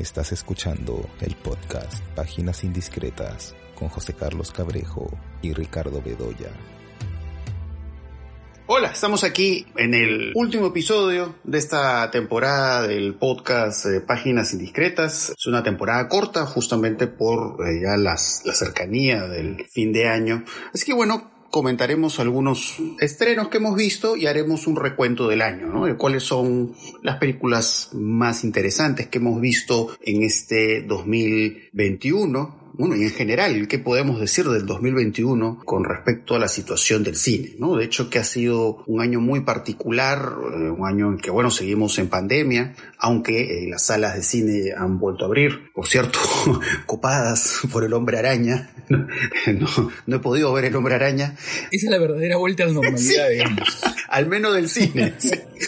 Estás escuchando el podcast Páginas Indiscretas con José Carlos Cabrejo y Ricardo Bedoya. Hola, estamos aquí en el último episodio de esta temporada del podcast eh, Páginas Indiscretas. Es una temporada corta justamente por eh, ya las, la cercanía del fin de año. Así que bueno, comentaremos algunos estrenos que hemos visto y haremos un recuento del año, ¿no? De cuáles son las películas más interesantes que hemos visto en este 2021 bueno, y en general, ¿qué podemos decir del 2021 con respecto a la situación del cine? ¿no? De hecho, que ha sido un año muy particular, eh, un año en que, bueno, seguimos en pandemia, aunque eh, las salas de cine han vuelto a abrir, por cierto, copadas por el hombre araña. No, he podido ver el hombre araña. Esa es la verdadera vuelta a la normalidad, digamos. Al menos del cine.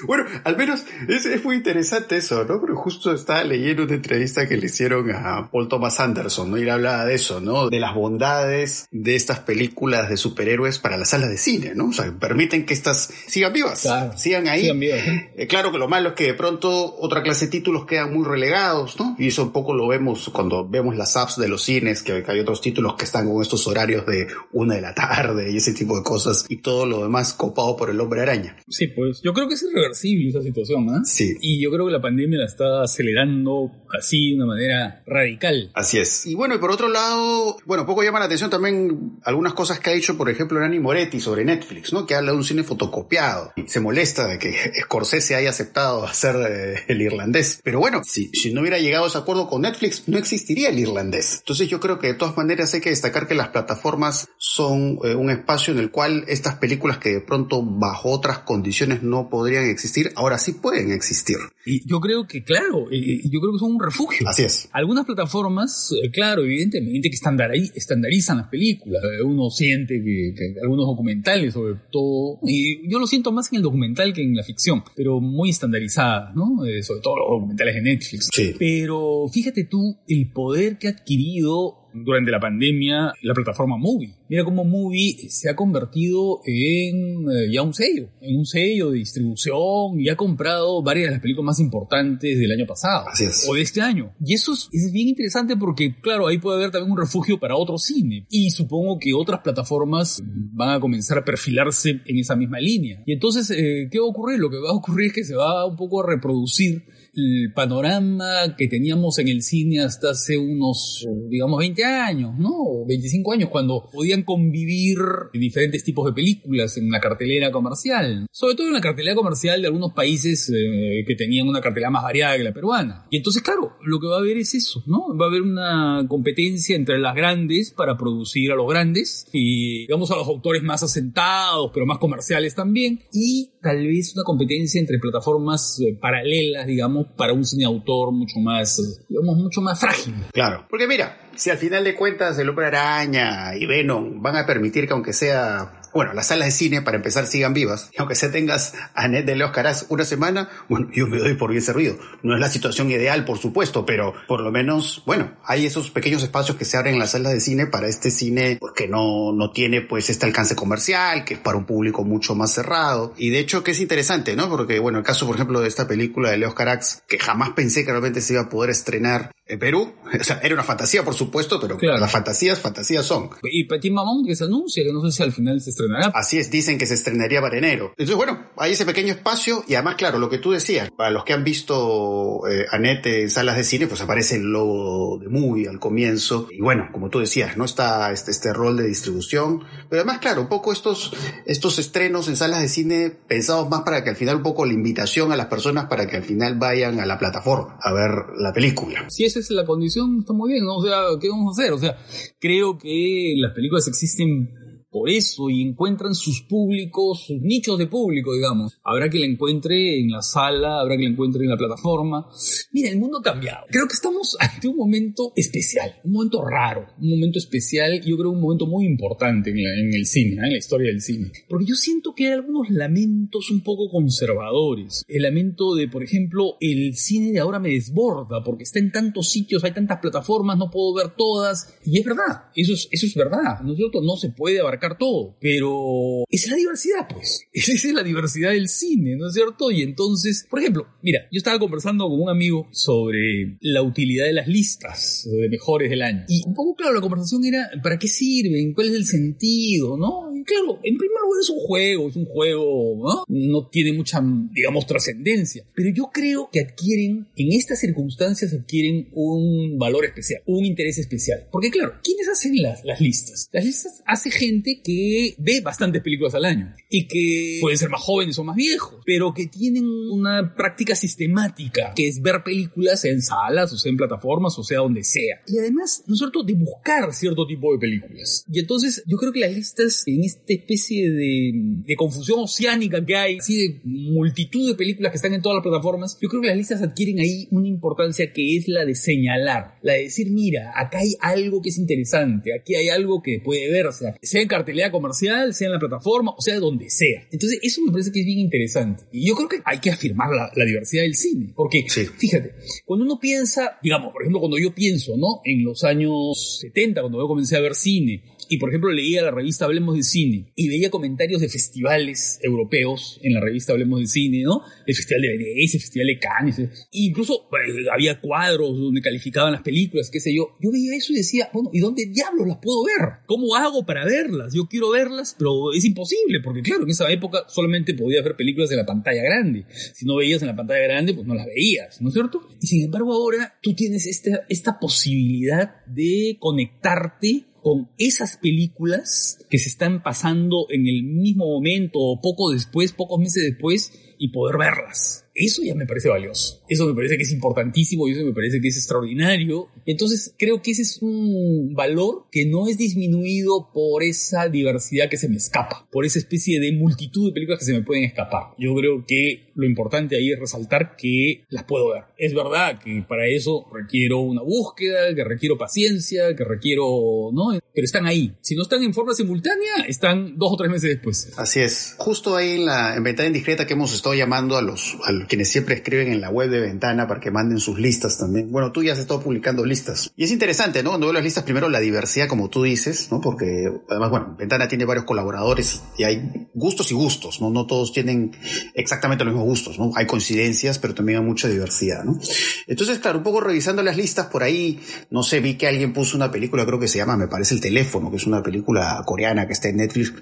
Bueno, al menos es, es, muy interesante eso, ¿no? Porque justo estaba leyendo una entrevista que le hicieron a Paul Thomas Anderson, ¿no? Y él de eso, ¿no? De las bondades de estas películas de superhéroes para las salas de cine, ¿no? O sea, permiten que estas sigan vivas, sigan ahí. Sigan vivas, eh, claro que lo malo es que de pronto otra clase de títulos quedan muy relegados, ¿no? Y eso un poco lo vemos cuando vemos las apps de los cines, que hay otros títulos que están con estos horarios de una de la tarde y ese tipo de cosas, y todo lo demás copado por el hombre araña. Sí, pues yo creo que es irreversible esa situación, ¿ah? Sí. Y yo creo que la pandemia la está acelerando así de una manera radical. Así es. Y bueno, y por otro lado, bueno, poco llama la atención también algunas cosas que ha dicho, por ejemplo, Nani Moretti sobre Netflix, ¿no? Que habla de un cine fotocopiado. Y se molesta de que Scorsese haya aceptado hacer eh, el irlandés. Pero bueno, si, si no hubiera llegado a ese acuerdo con Netflix, no existiría el irlandés. Entonces yo creo que de todas maneras hay que destacar que las plataformas son eh, un espacio en el cual estas películas que de pronto bajo otras condiciones no podrían existir, ahora sí pueden existir. Y yo creo que, claro, yo creo que son un refugio. Así es. Algunas plataformas, eh, claro, evidentemente que estandarizan las películas. Uno siente que, algunos documentales, sobre todo, y yo lo siento más en el documental que en la ficción, pero muy estandarizadas, ¿no? Eh, sobre todo los documentales de Netflix. Sí. Pero fíjate tú el poder que ha adquirido durante la pandemia la plataforma Movie. Mira cómo Movie se ha convertido en eh, ya un sello, en un sello de distribución y ha comprado varias de las películas más importantes del año pasado Así es. o de este año. Y eso es, bien interesante porque, claro, ahí puede haber también un refugio para otro cine. Y supongo que otras plataformas van a comenzar a perfilarse en esa misma línea. Y entonces, eh, ¿qué va a ocurrir? Lo que va a ocurrir es que se va un poco a reproducir el panorama que teníamos en el cine hasta hace unos, digamos, 20 años, ¿no? 25 años, cuando podían convivir diferentes tipos de películas en la cartelera comercial. Sobre todo en la cartelera comercial de algunos países eh, que tenían una cartelera más variada que la peruana. Y entonces, claro, lo que va a haber es eso, ¿no? Va a haber una competencia entre las grandes para producir a los grandes y, digamos, a los autores más asentados, pero más comerciales también. Y tal vez una competencia entre plataformas eh, paralelas, digamos, para un cine autor mucho más, digamos, mucho más frágil. Claro, porque mira, si al final de cuentas el Hombre Araña y Venom van a permitir que aunque sea bueno, las salas de cine, para empezar, sigan vivas. Y aunque se tengas a Net de Leos una semana, bueno, yo me doy por bien servido. No es la situación ideal, por supuesto, pero por lo menos, bueno, hay esos pequeños espacios que se abren en las salas de cine para este cine que no, no tiene pues este alcance comercial, que es para un público mucho más cerrado. Y de hecho que es interesante, ¿no? Porque, bueno, el caso, por ejemplo, de esta película de Leos Carax, que jamás pensé que realmente se iba a poder estrenar en Perú. O sea, era una fantasía, por supuesto, pero claro. las fantasías, fantasías son. Y Petit Mamón que se anuncia, que no sé si al final se estrenará. Así es, dicen que se estrenaría para enero. Entonces, bueno, hay ese pequeño espacio y además, claro, lo que tú decías, para los que han visto eh, Anette en salas de cine, pues aparece el logo de Movie al comienzo. Y bueno, como tú decías, ¿no? Está este, este rol de distribución. Pero además, claro, un poco estos, estos estrenos en salas de cine pensados más para que al final un poco la invitación a las personas para que al final vayan a la plataforma a ver la película. Sí, es la condición, está muy bien, ¿no? O sea, ¿qué vamos a hacer? O sea, creo que las películas existen por eso y encuentran sus públicos, sus nichos de público, digamos. Habrá que la encuentre en la sala, habrá que la encuentre en la plataforma. Mira, el mundo ha cambiado. Creo que estamos ante un momento especial, un momento raro, un momento especial, yo creo un momento muy importante en, el cine, ¿eh? en la historia del cine. Porque yo siento que hay algunos lamentos un poco conservadores. El lamento de, por ejemplo, el cine de ahora me desborda porque está en tantos sitios, hay tantas plataformas, no puedo ver todas. Y es verdad, eso es, eso es verdad. ¿No es cierto? No se puede abarcar abarcar todo, pero es la diversidad, pues. Esa es la diversidad del cine, ¿no es cierto? Y entonces, por ejemplo, mira, yo estaba conversando con un amigo sobre la utilidad de las listas de mejores del año. Y un poco, claro, la conversación era, ¿para qué sirven? ¿Cuál es el sentido? ¿No? claro, en primer lugar es un juego, es un juego, ¿no? No tiene mucha, digamos, trascendencia. Pero yo creo que adquieren, en estas circunstancias adquieren un valor especial, un interés especial. Porque claro, ¿quiénes hacen las, las listas? Las listas hace gente que ve bastantes películas al año y que pueden ser más jóvenes o más viejos, pero que tienen una práctica sistemática, que es ver películas en salas, o sea, en plataformas, o sea, donde sea. Y además, ¿no es cierto?, de buscar cierto tipo de películas. Y entonces, yo creo que las listas en esta especie de, de confusión oceánica que hay, así de multitud de películas que están en todas las plataformas, yo creo que las listas adquieren ahí una importancia que es la de señalar, la de decir, mira, acá hay algo que es interesante, aquí hay algo que puede verse, sea en cartelera comercial, sea en la plataforma, o sea donde sea. Entonces, eso me parece que es bien interesante. Y yo creo que hay que afirmar la, la diversidad del cine, porque, fíjate, cuando uno piensa, digamos, por ejemplo, cuando yo pienso, ¿no? En los años 70, cuando yo comencé a ver cine, y por ejemplo leía la revista Hablemos de Cine y veía comentarios de festivales europeos en la revista Hablemos de Cine, ¿no? El Festival de Venecia, el Festival de Cannes, e incluso eh, había cuadros donde calificaban las películas, qué sé yo. Yo veía eso y decía, bueno, ¿y dónde diablos las puedo ver? ¿Cómo hago para verlas? Yo quiero verlas, pero es imposible, porque claro, en esa época solamente podías ver películas en la pantalla grande. Si no veías en la pantalla grande, pues no las veías, ¿no es cierto? Y sin embargo ahora tú tienes esta, esta posibilidad de conectarte con esas películas que se están pasando en el mismo momento o poco después, pocos meses después, y poder verlas. Eso ya me parece valioso. Eso me parece que es importantísimo y eso me parece que es extraordinario. Entonces creo que ese es un valor que no es disminuido por esa diversidad que se me escapa, por esa especie de multitud de películas que se me pueden escapar. Yo creo que lo importante ahí es resaltar que las puedo ver. Es verdad que para eso requiero una búsqueda, que requiero paciencia, que requiero, ¿no? Pero están ahí. Si no están en forma simultánea, están dos o tres meses después. Así es. Justo ahí en la en ventana indiscreta que hemos estado llamando a los, a quienes siempre escriben en la web de Ventana para que manden sus listas también. Bueno, tú ya has estado publicando listas. Y es interesante, ¿no? Cuando veo las listas, primero la diversidad, como tú dices, ¿no? Porque además, bueno, Ventana tiene varios colaboradores y hay gustos y gustos, ¿no? No todos tienen exactamente los mismos gustos, ¿no? Hay coincidencias, pero también hay mucha diversidad, ¿no? Entonces, claro, un poco revisando las listas por ahí, no sé, vi que alguien puso una película, creo que se llama, me parece, El Teléfono, que es una película coreana que está en Netflix,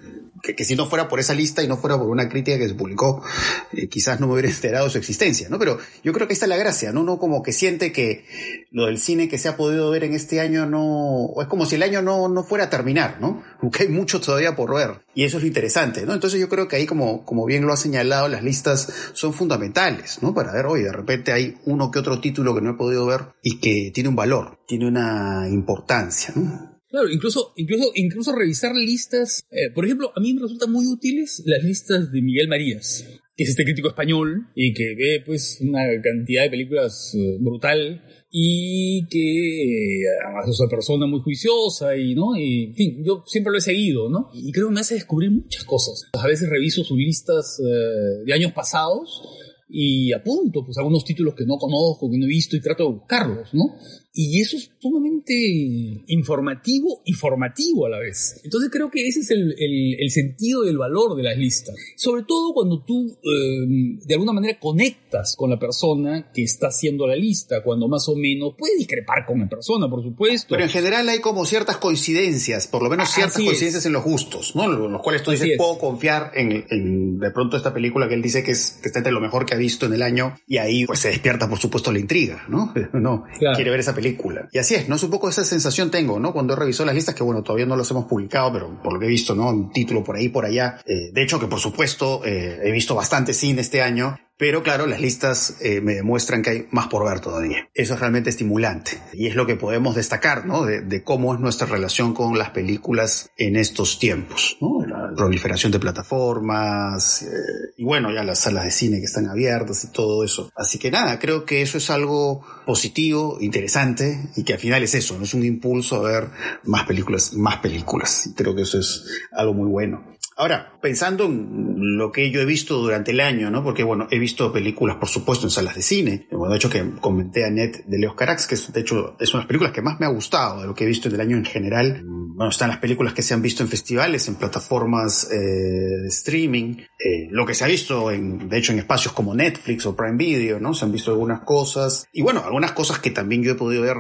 que, si no fuera por esa lista y no fuera por una crítica que se publicó, eh, quizás no me hubiera enterado de su existencia, ¿no? Pero yo creo que esta es la gracia, ¿no? Uno como que siente que lo del cine que se ha podido ver en este año no, es como si el año no, no fuera a terminar, ¿no? Aunque hay mucho todavía por ver. Y eso es lo interesante, ¿no? Entonces yo creo que ahí, como, como bien lo ha señalado, las listas son fundamentales, ¿no? Para ver, oye, de repente hay uno que otro título que no he podido ver y que tiene un valor, tiene una importancia, ¿no? Claro, incluso, incluso, incluso revisar listas. Eh, por ejemplo, a mí me resultan muy útiles las listas de Miguel Marías, que es este crítico español y que ve pues una cantidad de películas eh, brutal y que eh, además es una persona muy juiciosa y, ¿no? Y, en fin, yo siempre lo he seguido, ¿no? Y creo que me hace descubrir muchas cosas. A veces reviso sus listas de años pasados y apunto pues algunos títulos que no conozco, que no he visto y trato de buscarlos, ¿no? Y eso es sumamente informativo y formativo a la vez. Entonces creo que ese es el, el, sentido y el valor de las listas. Sobre todo cuando tú em, de alguna manera conectas con la persona que está haciendo la lista, cuando más o menos puede discrepar con la persona, por supuesto. Pero en general hay como ciertas coincidencias, por lo menos ciertas coincidencias en los gustos, ¿no? Los cuales tú dices, puedo confiar en, en, de pronto esta película que él dice que, es, que está entre lo mejor que ha visto en el año y ahí pues se despierta por supuesto la intriga, ¿no? no, quiere ver esa película Y así es, ¿no? Es un poco esa sensación tengo, ¿no? Cuando he revisado las listas, que bueno, todavía no los hemos publicado, pero por lo que he visto, ¿no? Un título por ahí, por allá. Eh, de hecho, que por supuesto, eh, he visto bastante cine este año pero claro, las listas eh, me demuestran que hay más por ver todavía. Eso es realmente estimulante. Y es lo que podemos destacar, ¿no? De, cómo es nuestra relación con las películas en estos tiempos, ¿no? La proliferación de plataformas, eh, y bueno, ya las salas de cine que están abiertas y todo eso. Así que nada, creo que eso es algo positivo, interesante, y que al final es eso, ¿no? Es un impulso a ver más películas, más películas. Y creo que eso es algo muy bueno. Ahora, pensando en lo que yo he visto durante el año, ¿no? Porque, bueno, he visto películas, por supuesto, en salas de cine. Bueno, de hecho, que comenté a Net de Leos Carax, que es, de hecho, es una de las películas que más me ha gustado de lo que he visto en el año en general. bueno, están las películas que se han visto en festivales, en plataformas eh, de streaming, eh, lo que se ha visto, en, de hecho, en espacios como Netflix o Prime Video, ¿no? Se han visto algunas cosas. Y bueno, algunas cosas que también yo he podido ver.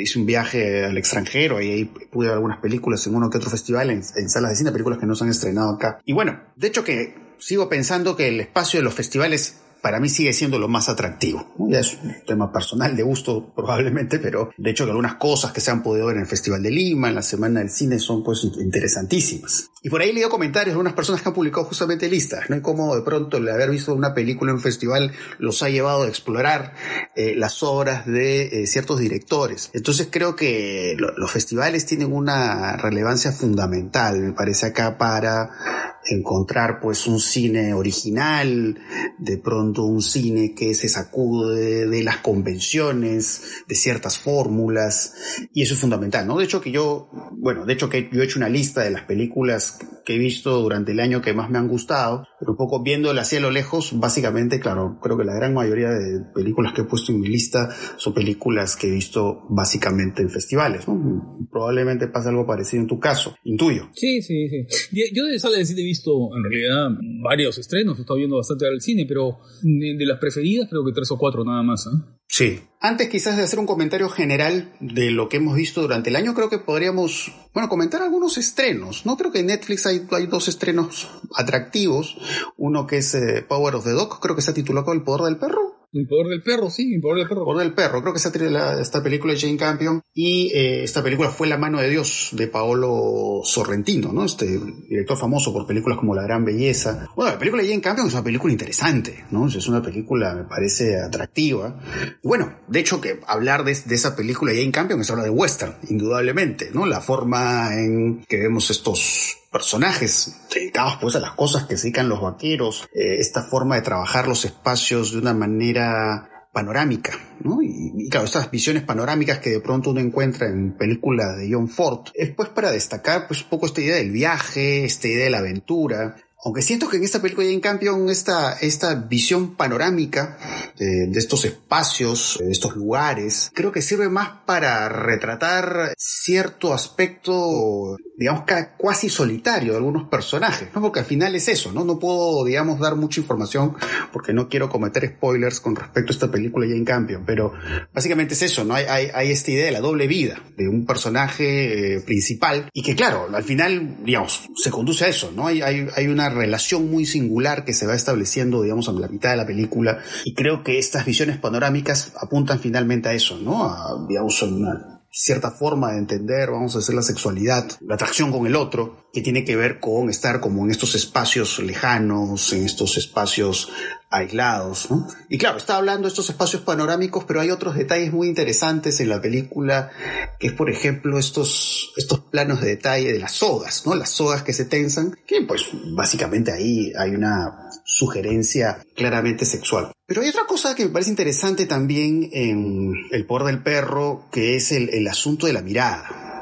hice un viaje al extranjero y ahí pude ver algunas películas en uno que otro festival, en, en salas de cine, películas que no se han estrenado acá. Y bueno, de hecho que sigo pensando que el espacio de los festivales para mí sigue siendo lo más atractivo. Ya es un tema personal de gusto probablemente, pero de hecho algunas cosas que se han podido ver en el Festival de Lima, en la Semana del Cine, son pues interesantísimas. Y por ahí he comentarios de unas personas que han publicado justamente listas, ¿no? Y cómo de pronto el haber visto una película en un festival los ha llevado a explorar eh, las obras de eh, ciertos directores. Entonces creo que los festivales tienen una relevancia fundamental, me parece acá, para encontrar pues un cine original, de pronto un cine que se sacude de las convenciones, de ciertas fórmulas, y eso es fundamental, ¿no? De hecho que yo, bueno, de hecho que yo he hecho una lista de las películas que he visto durante el año que más me han gustado, pero un poco viéndola así a lo lejos, básicamente, claro, creo que la gran mayoría de películas que he puesto en mi lista son películas que he visto básicamente en festivales, ¿no? Probablemente pase algo parecido en tu caso, intuyo. Sí, sí, sí. Yo de sala de visto en realidad varios estrenos, he estado viendo bastante al cine, pero de, las preferidas creo que tres o cuatro nada más. ¿eh? Sí. Antes quizás de hacer un comentario general de lo que hemos visto durante el año, creo que podríamos, bueno, comentar algunos estrenos. No creo que en Netflix hay, hay dos estrenos atractivos. Uno que es eh, Power of the Dog, creo que está titulado El Poder del Perro el poder del perro, sí, el poder del perro. El poder del perro, creo que esta, esta película de Jane Campion y eh, esta película fue La mano de Dios de Paolo Sorrentino, ¿no? Este director famoso por películas como La gran belleza. Bueno, la película de Jane Campion es una película interesante, ¿no? Es una película, me parece, atractiva. Bueno, de hecho que hablar de, de esa película de Jane Campion es hablar de western, indudablemente, ¿no? La forma en que vemos estos personajes dedicados pues a las cosas que se dedican los vaqueros, eh, esta forma de trabajar los espacios de una manera panorámica, ¿no? Y, claro, estas visiones panorámicas que de pronto uno encuentra en películas de John Ford, es pues para destacar pues un poco esta idea del viaje, esta idea de la aventura, aunque siento que en esta película en cambio esta, esta visión panorámica de, de, estos espacios, de estos lugares, creo que sirve más para retratar cierto aspecto, digamos, casi solitario de algunos personajes, ¿no? Porque al final es eso, ¿no? No puedo, digamos, dar mucha información porque no quiero cometer spoilers con respecto a esta película ya en cambio, pero básicamente es eso, ¿no? Hay, hay, hay esta idea de la doble vida de un personaje eh, principal y que claro, al final, digamos, se conduce a eso, ¿no? Hay, hay, hay una relación muy singular que se va estableciendo, digamos, a la mitad de la película. Y creo que estas visiones panorámicas apuntan finalmente a eso, ¿no? A, digamos, una cierta forma de entender, vamos a decir, la sexualidad, la atracción con el otro, que tiene que ver con estar como en estos espacios lejanos, en estos espacios aislados. ¿no? Y claro, está hablando de estos espacios panorámicos, pero hay otros detalles muy interesantes en la película, que es por ejemplo estos, estos planos de detalle de las sogas, ¿no? Las sogas que se tensan, que pues básicamente ahí hay una sugerencia claramente sexual. Pero hay otra cosa que me parece interesante también en El poder del perro, que es el, el asunto de la mirada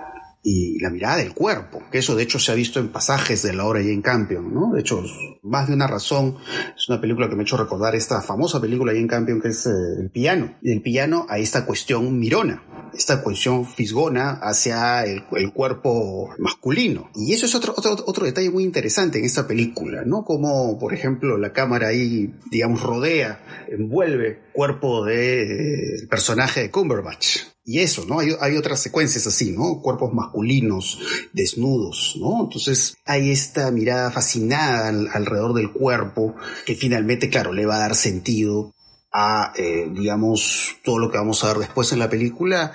y la mirada del cuerpo, que eso de hecho se ha visto en pasajes de la obra Jane Campion, ¿no? De hecho, más de una razón, es una película que me ha hecho recordar esta famosa película Jane Campion que es eh, El piano. Y el piano hay esta cuestión mirona, esta cuestión fisgona hacia el, cuerpo masculino. Y eso es otro, otro, otro detalle muy interesante en esta película, ¿no? Como, por ejemplo, la cámara ahí, digamos, rodea, envuelve cuerpo del personaje de Cumberbatch, y eso, ¿no? Hay, hay, otras secuencias así, ¿no? Cuerpos masculinos, desnudos, ¿no? Entonces hay esta mirada fascinada alrededor del cuerpo que finalmente, claro, le va a dar sentido a, eh, digamos, todo lo que vamos a ver después en la película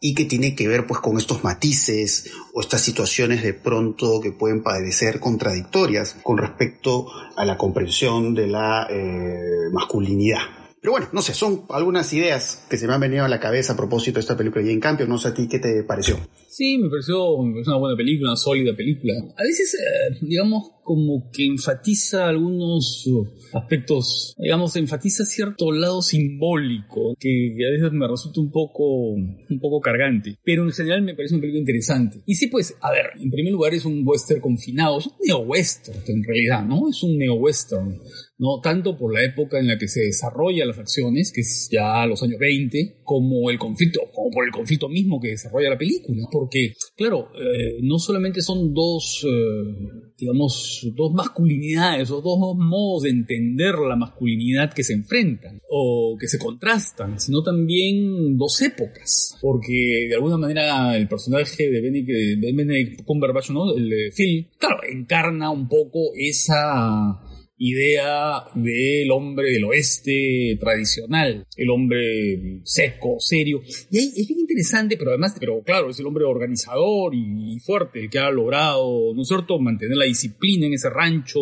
y que tiene que ver pues con estos matices o estas situaciones de pronto que pueden parecer contradictorias con respecto a la comprensión de la eh, masculinidad. Pero bueno, no sé, son algunas ideas que se me han venido a la cabeza a propósito de esta película y en cambio, no sé a ti qué te pareció. Sí, me pareció, una buena película, una sólida película. A veces, eh, digamos, como que enfatiza algunos aspectos, digamos, enfatiza cierto lado simbólico que a veces me resulta un poco, un poco cargante, pero en general me parece un película interesante. Y sí, pues, a ver, en primer lugar es un western confinado, es un neo-western en realidad, ¿no? Es un neo-western no tanto por la época en la que se desarrollan las acciones, que es ya los años 20, como el conflicto, como por el conflicto mismo que desarrolla la película, porque, claro, eh, no solamente son dos, eh, digamos, dos masculinidades o dos modos de entender la masculinidad que se enfrentan o que se contrastan, sino también dos épocas, porque de alguna manera el personaje de Benedict Cumberbatch, ¿no? el de Phil, claro, encarna un poco esa idea del hombre del oeste tradicional, el hombre seco, serio. Y ahí es bien interesante, pero además, pero claro, es el hombre organizador y, fuerte, el que ha logrado, ¿no es cierto?, mantener la disciplina en ese rancho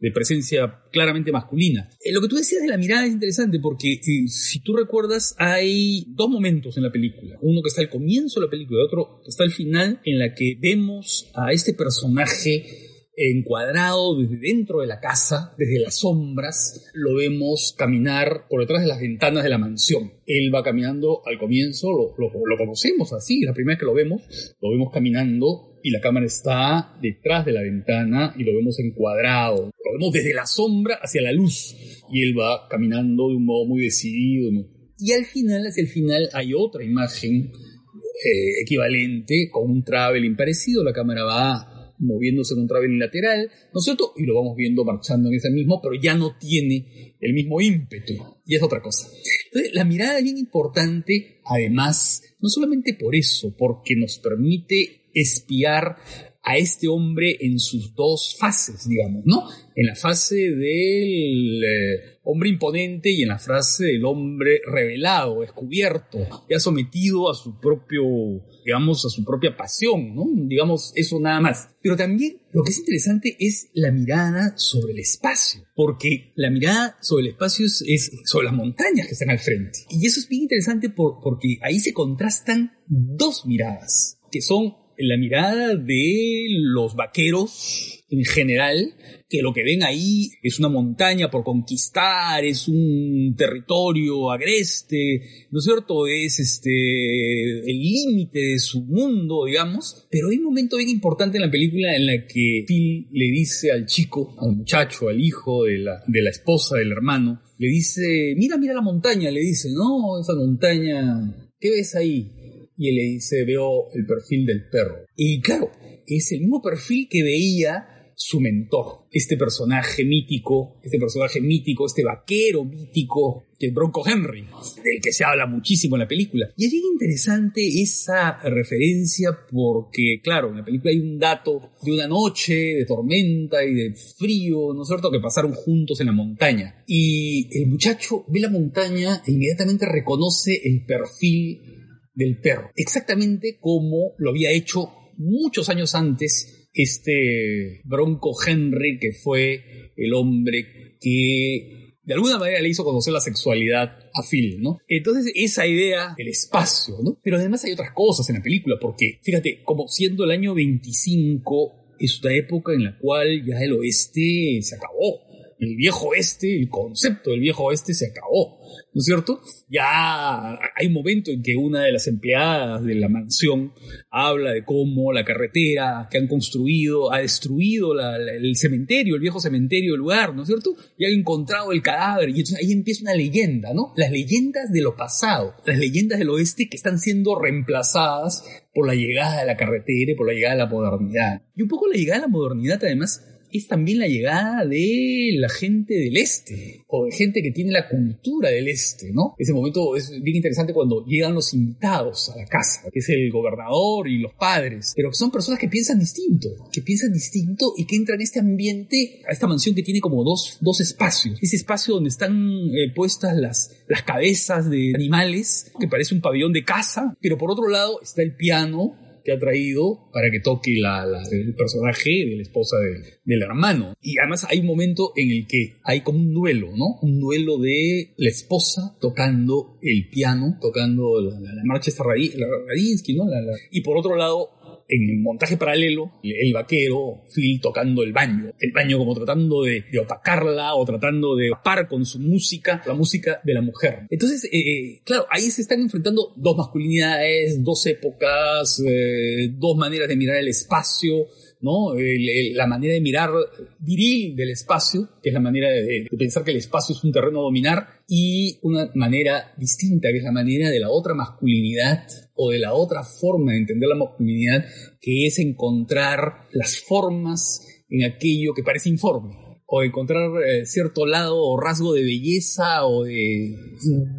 de presencia claramente masculina. Eh, lo que tú decías de la mirada es interesante porque eh, si tú recuerdas, hay dos momentos en la película. Uno que está al comienzo de la película y otro que está al final, en la que vemos a este personaje encuadrado desde dentro de la casa, desde las sombras, lo vemos caminar por detrás de las ventanas de la mansión. Él va caminando al comienzo, lo, conocemos así, la primera vez que lo vemos, lo vemos caminando y la cámara está detrás de la ventana y lo vemos encuadrado. Lo vemos desde la sombra hacia la luz y él va caminando de un modo muy decidido. Y al final, hacia el final, hay otra imagen eh, equivalente con un traveling parecido. La cámara va moviéndose en un traveling lateral, ¿no es cierto? Y lo vamos viendo marchando en ese mismo, pero ya no tiene el mismo ímpetu, y es otra cosa. Entonces, la mirada es bien importante, además, no solamente por eso, porque nos permite espiar a este hombre en sus dos fases, digamos, ¿no? En la fase del eh, hombre imponente y en la fase del hombre revelado, descubierto, ya sometido a su propio, digamos, a su propia pasión, ¿no? Digamos, eso nada más. Pero también lo que es interesante es la mirada sobre el espacio, porque la mirada sobre el espacio es, sobre las montañas que están al frente. Y eso es bien interesante porque ahí se contrastan dos miradas, que son la mirada de los vaqueros en general, que lo que ven ahí es una montaña por conquistar, es un territorio agreste, ¿no es cierto? Es este el límite de su mundo, digamos. Pero hay un momento bien importante en la película en la que Phil le dice al chico, al muchacho, al hijo de la, de la esposa del hermano, le dice, mira, mira la montaña, le dice, no, esa montaña, ¿qué ves ahí? Y le dice, veo el perfil del perro. Y claro, es el mismo perfil que veía su mentor, este personaje mítico, este personaje mítico, este vaquero mítico, que es Bronco Henry, del que se habla muchísimo en la película. Y es bien interesante esa referencia porque, claro, en la película hay un dato de una noche de tormenta y de frío, ¿no es cierto?, que pasaron juntos en la montaña. Y el muchacho ve la montaña e inmediatamente reconoce el perfil del perro, exactamente como lo había hecho muchos años antes este Bronco Henry, que fue el hombre que de alguna manera le hizo conocer la sexualidad a Phil, ¿no? Entonces, esa idea del espacio, ¿no? Pero además hay otras cosas en la película, porque, fíjate, como siendo el año 25, es una época en la cual ya el oeste se acabó. El viejo oeste, el concepto del viejo oeste se acabó. ¿no es cierto? Ya hay un momento en que una de las empleadas de la mansión habla de cómo la carretera que han construido ha destruido el cementerio, el viejo cementerio del lugar, ¿no es cierto? Y han encontrado el cadáver y entonces ahí empieza una leyenda, ¿no? Las leyendas de lo pasado, las leyendas del oeste que están siendo reemplazadas por la llegada de la carretera y por la llegada de la modernidad. Y un poco la llegada de la modernidad además es también la llegada de la gente del este, o de gente que tiene la cultura del este, ¿no? Ese momento es bien interesante cuando llegan los invitados a la casa, que es el gobernador y los padres, pero que son personas que piensan distinto, que piensan distinto y que entran a este ambiente, a esta mansión que tiene como dos, dos espacios. Ese espacio donde están eh, puestas las, las cabezas de animales, que parece un pabellón de casa, pero por otro lado está el piano ha traído para que toque la, el personaje de la esposa del hermano. Y además hay un momento en el que hay como un duelo, ¿no? Un duelo de la esposa tocando el piano, tocando la, marcha esta Radinsky, ¿no? y por otro lado, en montaje paralelo, el vaquero, Phil tocando el baño, el baño como tratando de, opacarla o tratando de par con su música, la música de la mujer. Entonces, eh, eh, claro, ahí se están enfrentando dos masculinidades, dos épocas, eh, dos maneras de mirar el espacio, ¿no? la manera de mirar viril del espacio, que es la manera de, pensar que el espacio es un terreno a dominar, y una manera distinta, que es la manera de la otra masculinidad o de la otra forma de entender la masculinidad, que es encontrar las formas en aquello que parece informe o encontrar eh, cierto lado o rasgo de belleza o de,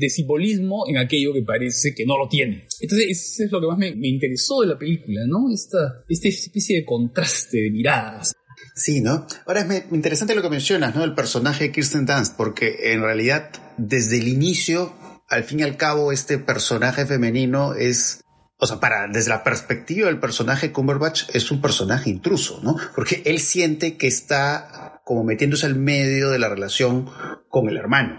simbolismo en aquello que parece que no lo tiene. Entonces, eso es lo que más me, interesó de la película, ¿no? Esta, esta especie de contraste de miradas. Sí, ¿no? Ahora es interesante lo que mencionas, ¿no? El personaje de Kirsten Dunst, porque en realidad, desde el inicio, al fin y al cabo, este personaje femenino es o sea, para, desde la perspectiva del personaje Cumberbatch es un personaje intruso, ¿no? Porque él siente que está como metiéndose al medio de la relación con el hermano.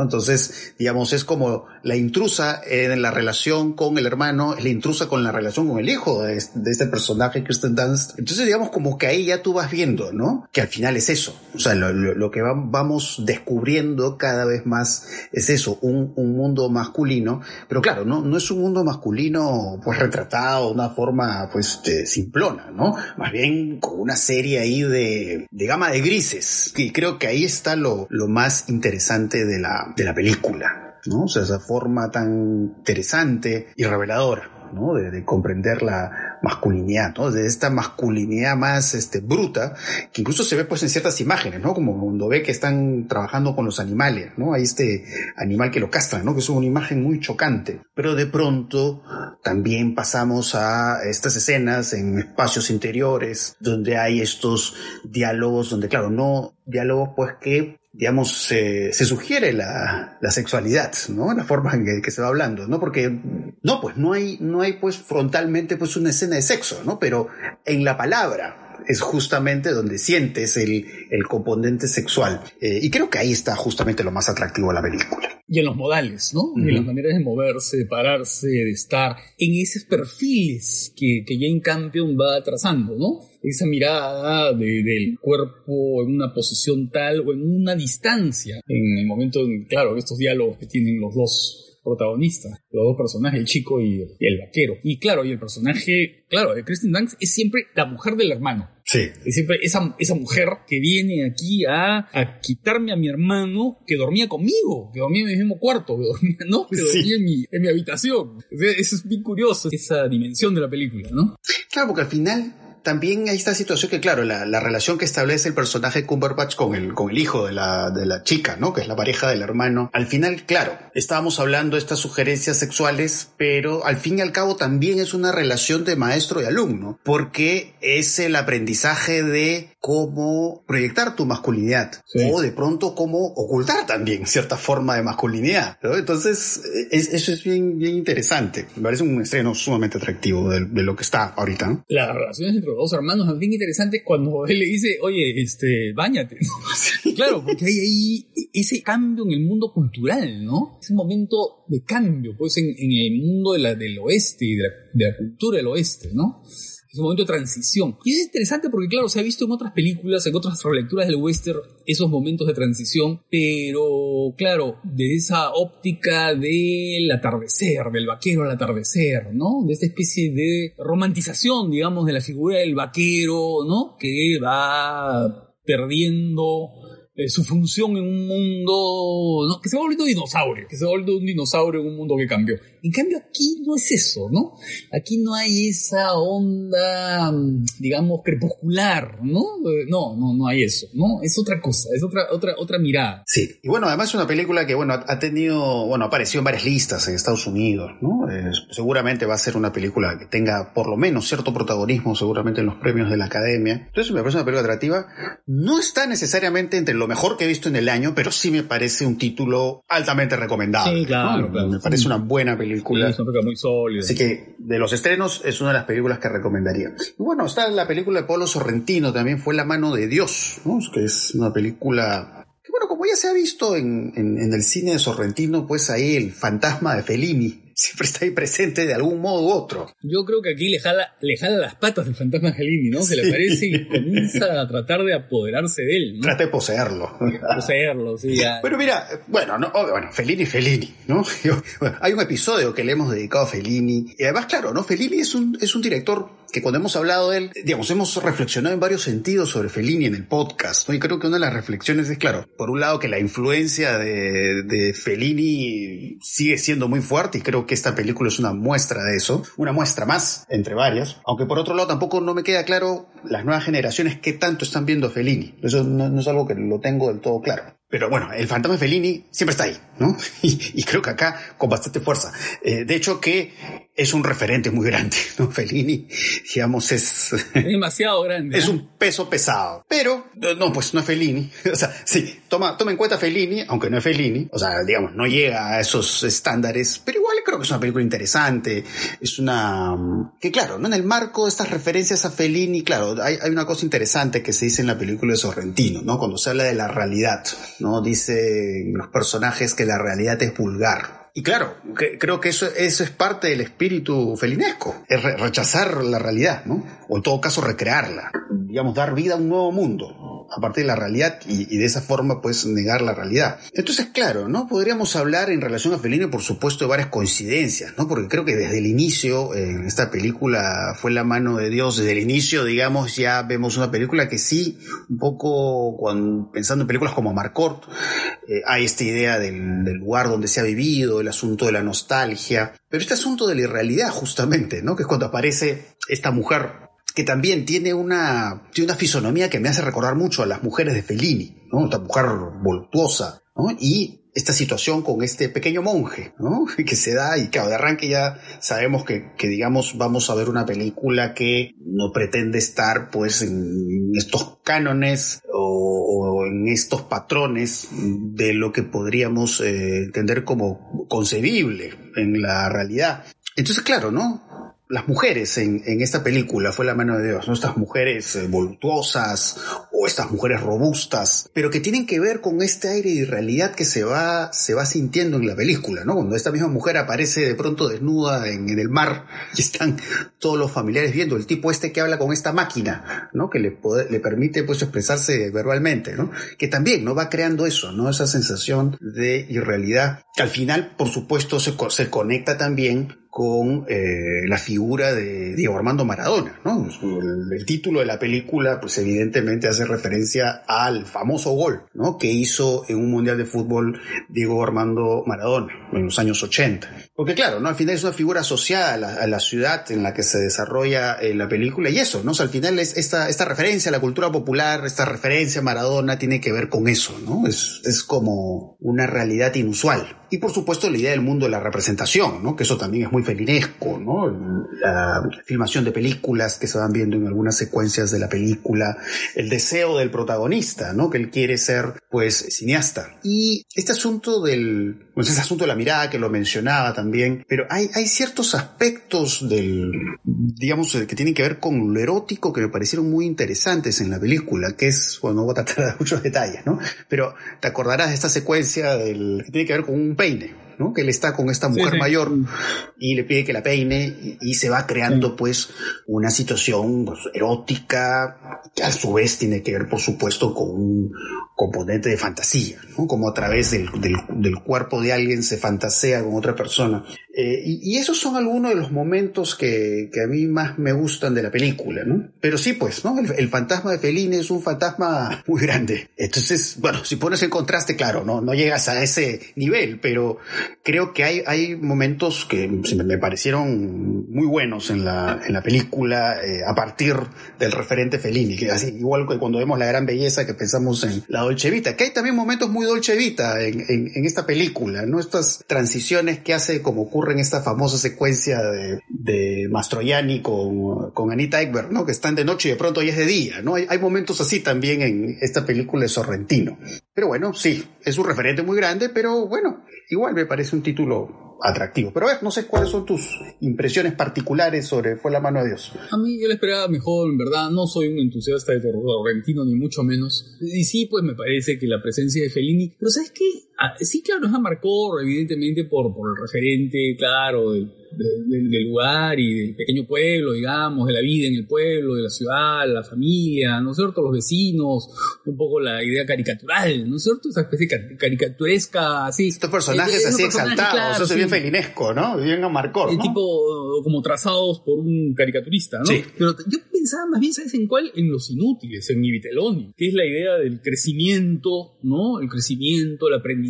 Entonces, digamos, es como la intrusa en la relación con el hermano, es la intrusa con la relación con el hijo de, este personaje, Kristen Dunst. Entonces, digamos, como que ahí ya tú vas viendo, ¿no? Que al final es eso. O sea, lo, que vamos descubriendo cada vez más es eso, un, mundo masculino. Pero claro, no, no es un mundo masculino, pues, retratado de una forma, pues, simplona, ¿no? Más bien con una serie ahí de, de gama de grises. Y creo que ahí está lo, lo más interesante de la, de la película, ¿no? O sea, esa forma tan interesante y reveladora. ¿no? De, comprender la masculinidad, ¿no? De esta masculinidad más este, bruta, que incluso se ve pues en ciertas imágenes, ¿no? Como cuando ve que están trabajando con los animales, ¿no? Hay este animal que lo castran, ¿no? Que es una imagen muy chocante. Pero de pronto también pasamos a estas escenas en espacios interiores, donde hay estos diálogos, donde claro, no diálogos pues que digamos, se, sugiere la, sexualidad, ¿no? La forma en que, se va hablando, ¿no? Porque, no, pues no hay, no hay pues frontalmente pues una escena de sexo, ¿no? Pero en la palabra es justamente donde sientes el, componente sexual. Eh, y creo que ahí está justamente lo más atractivo de la película. Y en los modales, ¿no? En las maneras de moverse, de pararse, de estar, en esos perfiles que, que Jane Campion va trazando, ¿no? esa mirada del cuerpo en una posición tal o en una distancia, en el momento, en, claro, estos diálogos que tienen los dos protagonistas, los dos personajes, el chico y, el vaquero. Y claro, y el personaje, claro, de Kristen Dunst es siempre la mujer del hermano. Sí. Es siempre esa, esa mujer que viene aquí a, a, quitarme a mi hermano que dormía conmigo, que dormía en mi mismo cuarto, que dormía, ¿no? Que dormía en, mi, en mi habitación. Eso es bien curioso, esa dimensión de la película, ¿no? Claro, porque al final también hay esta situación que, claro, la, relación que establece el personaje Cumberbatch con el, con el hijo de la, de la chica, ¿no? Que es la pareja del hermano. Al final, claro, estábamos hablando de estas sugerencias sexuales, pero al fin y al cabo también es una relación de maestro y alumno, porque es el aprendizaje de cómo proyectar tu masculinidad o de pronto cómo ocultar también cierta forma de masculinidad. Entonces, eso es bien, bien interesante. Me parece un estreno sumamente atractivo de, lo que está ahorita. ¿no? Las relaciones entre los dos hermanos son bien interesantes cuando él le dice, oye, este, bañate. Claro, porque hay ahí ese cambio en el mundo cultural, ¿no? Ese momento de cambio, pues, en, el mundo de la, del oeste y de la cultura del oeste, ¿no? Es un momento de transición. Y es interesante porque, claro, se ha visto en otras películas, en otras relecturas del western, esos momentos de transición, pero, claro, de esa óptica del atardecer, del vaquero al atardecer, ¿no? De esta especie de romantización, digamos, de la figura del vaquero, ¿no? Que va perdiendo eh, su función en un mundo ¿no? que se va volviendo dinosaurio, que se va volviendo un dinosaurio en un mundo que cambió. En cambio aquí no es eso, ¿no? Aquí no hay esa onda, mm, digamos, crepuscular, ¿no? Eh, no, no, no hay eso, ¿no? Es otra cosa, es otra, otra, otra mirada. Sí, y bueno, además es una película que, bueno, ha tenido, bueno, ha aparecido en varias listas en Estados Unidos, ¿no? seguramente va a ser una película que tenga por lo menos cierto protagonismo, seguramente en los premios de la Academia. Entonces me parece una película atractiva. No está necesariamente entre lo mejor que he visto en el año, pero sí me parece un título altamente recomendable. Sí, claro, Me parece una buena película es una película muy sólida. Así que de los estrenos es una de las películas que recomendaría. Y bueno, está la película de Polo Sorrentino, también fue La mano de Dios, que es una película que bueno, como ya se ha visto en, en, el cine de Sorrentino, pues ahí el fantasma de Fellini siempre está ahí presente de algún modo u otro. Yo creo que aquí le jala, le jala las patas del fantasma Fellini, ¿no? Se le aparece y comienza a tratar de apoderarse de él, ¿no? Trata de poseerlo. Poseerlo, sí, ya. Pero mira, bueno, no, bueno, Fellini, Fellini, ¿no? Bueno, hay un episodio que le hemos dedicado a Fellini. Y además, claro, ¿no? Fellini es un, es un director que cuando hemos hablado de él, digamos, hemos reflexionado en varios sentidos sobre Fellini en el podcast, ¿no? Y creo que una de las reflexiones es, claro, por un lado que la influencia de, Fellini sigue siendo muy fuerte y creo que esta película es una muestra de eso, una muestra más entre varias, aunque por otro lado tampoco no me queda claro las nuevas generaciones qué tanto están viendo a Fellini. Eso no es algo que lo tengo del todo claro. Pero bueno, el fantasma de Fellini siempre está ahí, ¿no? Y, y creo que acá con bastante fuerza. Eh, de hecho que es un referente muy grande, ¿no? Fellini, digamos, es... Es demasiado grande. Es ¿eh? un peso pesado. Pero, no, pues no es Fellini. O sea, sí, toma, toma en cuenta Fellini, aunque no es Fellini. O sea, digamos, no llega a esos estándares, pero igual creo que es una película interesante. Es una... Que claro, ¿no? En el marco de estas referencias a Fellini, claro, hay, hay una cosa interesante que se dice en la película de Sorrentino, ¿no? Cuando se habla de la realidad, ¿no? Dice los personajes que la realidad es vulgar. Y claro, creo que eso, eso es parte del espíritu felinesco, es re- rechazar la realidad, ¿no? O en todo caso recrearla, digamos, dar vida a un nuevo mundo a partir de la realidad y, de esa forma pues negar la realidad. Entonces, claro, ¿no? Podríamos hablar en relación a Fellini, por supuesto, de varias coincidencias, ¿no? Porque creo que desde el inicio, en esta película fue la mano de Dios, desde el inicio, digamos, ya vemos una película que sí, un poco pensando en películas como Marcort, eh, hay esta idea del lugar donde se ha vivido, el asunto de la nostalgia, pero este asunto de la irrealidad justamente, ¿no? Que es cuando aparece esta mujer que también tiene una, tiene una fisonomía que me hace recordar mucho a las mujeres de Fellini, ¿no? Esta mujer voluptuosa, ¿no? Y esta situación con este pequeño monje, ¿no? Que se da y claro, de arranque ya sabemos que, que digamos vamos a ver una película que no pretende estar pues en estos cánones o, en estos patrones de lo que podríamos eh, entender como concebible en la realidad. Entonces, claro, ¿no? las mujeres en, en, esta película fue la mano de Dios, ¿no? Estas mujeres eh, voluptuosas estas mujeres robustas, pero que tienen que ver con este aire de irrealidad que se va, se va sintiendo en la película, ¿no? Cuando esta misma mujer aparece de pronto desnuda en, el mar y están todos los familiares viendo, el tipo este que habla con esta máquina, ¿no? Que le, permite pues expresarse verbalmente, ¿no? Que también, ¿no? Va creando eso, ¿no? Esa sensación de irrealidad, que al final, por supuesto, se conecta también con eh, la figura de Diego Armando Maradona, ¿no? El, título de la película, pues evidentemente hace referencia al famoso gol, ¿no? Que hizo en un mundial de fútbol Diego Armando Maradona en los años 80. Porque claro, ¿no? Al final es una figura asociada a la, ciudad en la que se desarrolla eh, la película y eso, ¿no? Al final es esta, esta referencia a la cultura popular, esta referencia a Maradona tiene que ver con eso, ¿no? Es, es como una realidad inusual. Y por supuesto la idea del mundo de la representación, ¿no? Que eso también es muy felinesco, ¿no? La filmación de películas que se van viendo en algunas secuencias de la película, el deseo del protagonista, ¿no? Que él quiere ser, pues, cineasta. Y este asunto del, pues ese asunto de la mirada que lo mencionaba también, pero hay, ciertos aspectos del, digamos, que tienen que ver con lo erótico que me parecieron muy interesantes en la película, que es, bueno, no voy a tratar de muchos detalles, ¿no? Pero te acordarás de esta secuencia del, que tiene que ver con un peine, ¿no? Que él está con esta mujer sí, sí. mayor y le pide que la peine y, y se va creando sí. pues una situación pues, erótica que a su vez tiene que ver por supuesto con un componente de fantasía, ¿no? Como a través del, del, del cuerpo de alguien se fantasea con otra persona. Eh, y, y, esos son algunos de los momentos que, que, a mí más me gustan de la película, ¿no? Pero sí, pues, ¿no? El, el, fantasma de Fellini es un fantasma muy grande. Entonces, bueno, si pones en contraste, claro, no, no llegas a ese nivel, pero creo que hay, hay momentos que me parecieron muy buenos en la, en la película eh, a partir del referente Fellini, que así, igual que cuando vemos la gran belleza que pensamos en la Dolce Vita, que hay también momentos muy Dolce Vita en, en, esta película, ¿no? Estas transiciones que hace como ocurre en esta famosa secuencia de, de Mastroianni con, con Anita Ekberg, ¿no? Que están de noche y de pronto ya es de día, ¿no? Hay, hay momentos así también en esta película de Sorrentino. Pero bueno, sí, es un referente muy grande, pero bueno, igual me parece un título atractivo. Pero a ver, no sé cuáles son tus impresiones particulares sobre Fue la mano de Dios. A mí yo le esperaba mejor, en verdad, no soy un entusiasta de Torrentino ni mucho menos. Y sí, pues me parece que la presencia de Fellini, pero ¿sabes qué? Ah, sí, claro, nos marcó evidentemente por, por el referente, claro, del del lugar y del pequeño pueblo, digamos, de la vida en el pueblo, de la ciudad, la familia, ¿no es cierto? Los vecinos, un poco la idea caricatural, ¿no es cierto? Esa especie caricaturesca, así. Estos personajes así exaltados, eso se bien felinesco, ¿no? Bien amarcor, El tipo como trazados por un caricaturista, ¿no? Sí. Pero yo pensaba más bien, ¿sabes en cuál? En los inútiles, en Niviteloni, que es la idea del crecimiento, ¿no? El crecimiento, el aprendizaje,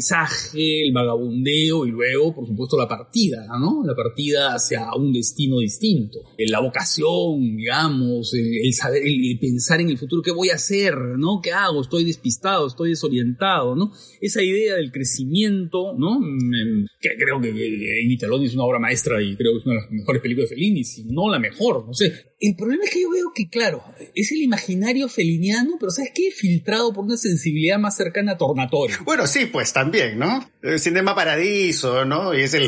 el vagabundeo y luego, por supuesto, la partida, ¿no? La partida hacia un destino distinto. Eh, la vocación, digamos, el, saber, el, pensar en el futuro, ¿qué voy a hacer? ¿No? ¿Qué hago? Estoy despistado, estoy desorientado, ¿no? Esa idea del crecimiento, ¿no? Mm, que creo que Italoni es una obra maestra y creo que es una de las mejores películas de Fellini, si no la mejor, no sé. El problema es que yo veo que, claro, es el imaginario feliniano, pero ¿sabes qué? Filtrado por una sensibilidad más cercana a Tornatorio. Bueno, sí, pues también, ¿no? El Cinema Paradiso, ¿no? Y es el,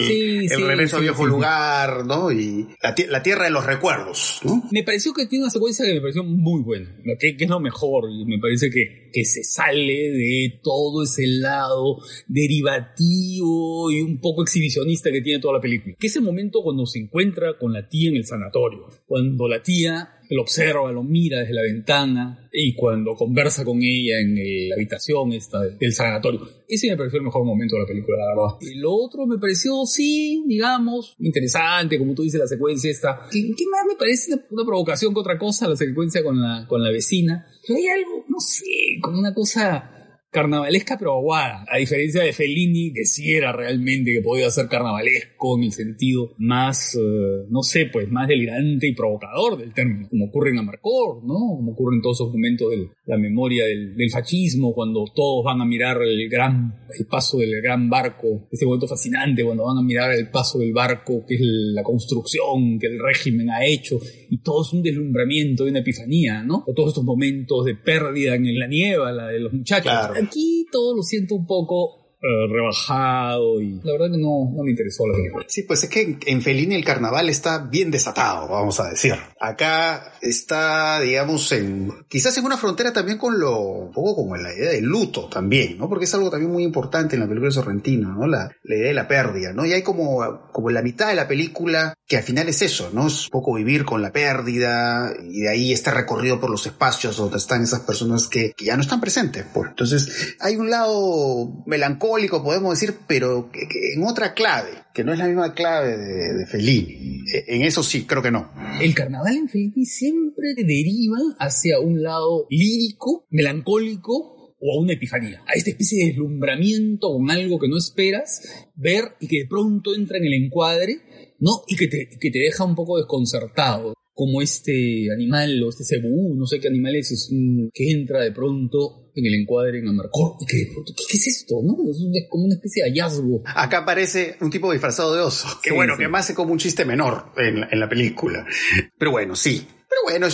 el regreso a viejo lugar, ¿no? Y la, tierra de los recuerdos, ¿no? Me pareció que tiene una secuencia que me pareció muy buena, que, que es lo mejor, y me parece que, que se sale de todo ese lado derivativo y un poco exhibicionista que tiene toda la película. Que es el momento cuando se encuentra con la tía en el sanatorio, cuando la tía lo observa, lo mira desde la ventana y cuando conversa con ella en la habitación esta del sanatorio. Ese me pareció el mejor momento de la película, la verdad. Y lo otro me pareció, sí, digamos, interesante, como tú dices, la secuencia esta. ¿Qué, más me parece una, provocación que otra cosa? La secuencia con la, con la vecina. Pero hay algo, no sé, como una cosa carnavalesca pero aguada, a diferencia de Fellini, que sí era realmente que podía ser carnavalesco en el sentido más, eh, no sé, pues más delirante y provocador del término, como ocurre en Amarcord, ¿no? Como ocurre en todos esos momentos de la memoria del, fascismo, cuando todos van a mirar el gran, el paso del gran barco, ese momento fascinante cuando van a mirar el paso del barco, que es la construcción que el régimen ha hecho, y todo es un deslumbramiento y una epifanía, ¿no? O todos estos momentos de pérdida en la nieva, la de los muchachos aquí todo lo siento un poco eh, rebajado y la verdad que no, no me interesó la película. Sí, pues es que en Fellini el carnaval está bien desatado, vamos a decir. Acá está, digamos, en quizás en una frontera también con lo, un poco como la idea del luto también, ¿no? Porque es algo también muy importante en la película de Sorrentino, ¿no? La, la idea de la pérdida, ¿no? Y hay como, como la mitad de la película que al final es eso, ¿no? Es un poco vivir con la pérdida y de ahí este recorrido por los espacios donde están esas personas que, que ya no están presentes, pues. Entonces, hay un lado melancólico podemos decir, pero en otra clave, que no es la misma clave de, Fellini. E, en eso sí, creo que no. El carnaval en Fellini siempre deriva hacia un lado lírico, melancólico, o a una epifanía, a esta especie de deslumbramiento con algo que no esperas, ver y que de pronto entra en el encuadre, ¿no? Y que te, que te deja un poco desconcertado como este animal o este cebú, no sé qué animal es, es que entra de pronto en el encuadre en Amarcord. ¿Qué, ¿Qué, es esto? ¿no? Es como una especie de hallazgo. Acá aparece un tipo disfrazado de oso. Que bueno, que más es como un chiste menor en, en la película. Pero bueno, sí. Pero bueno,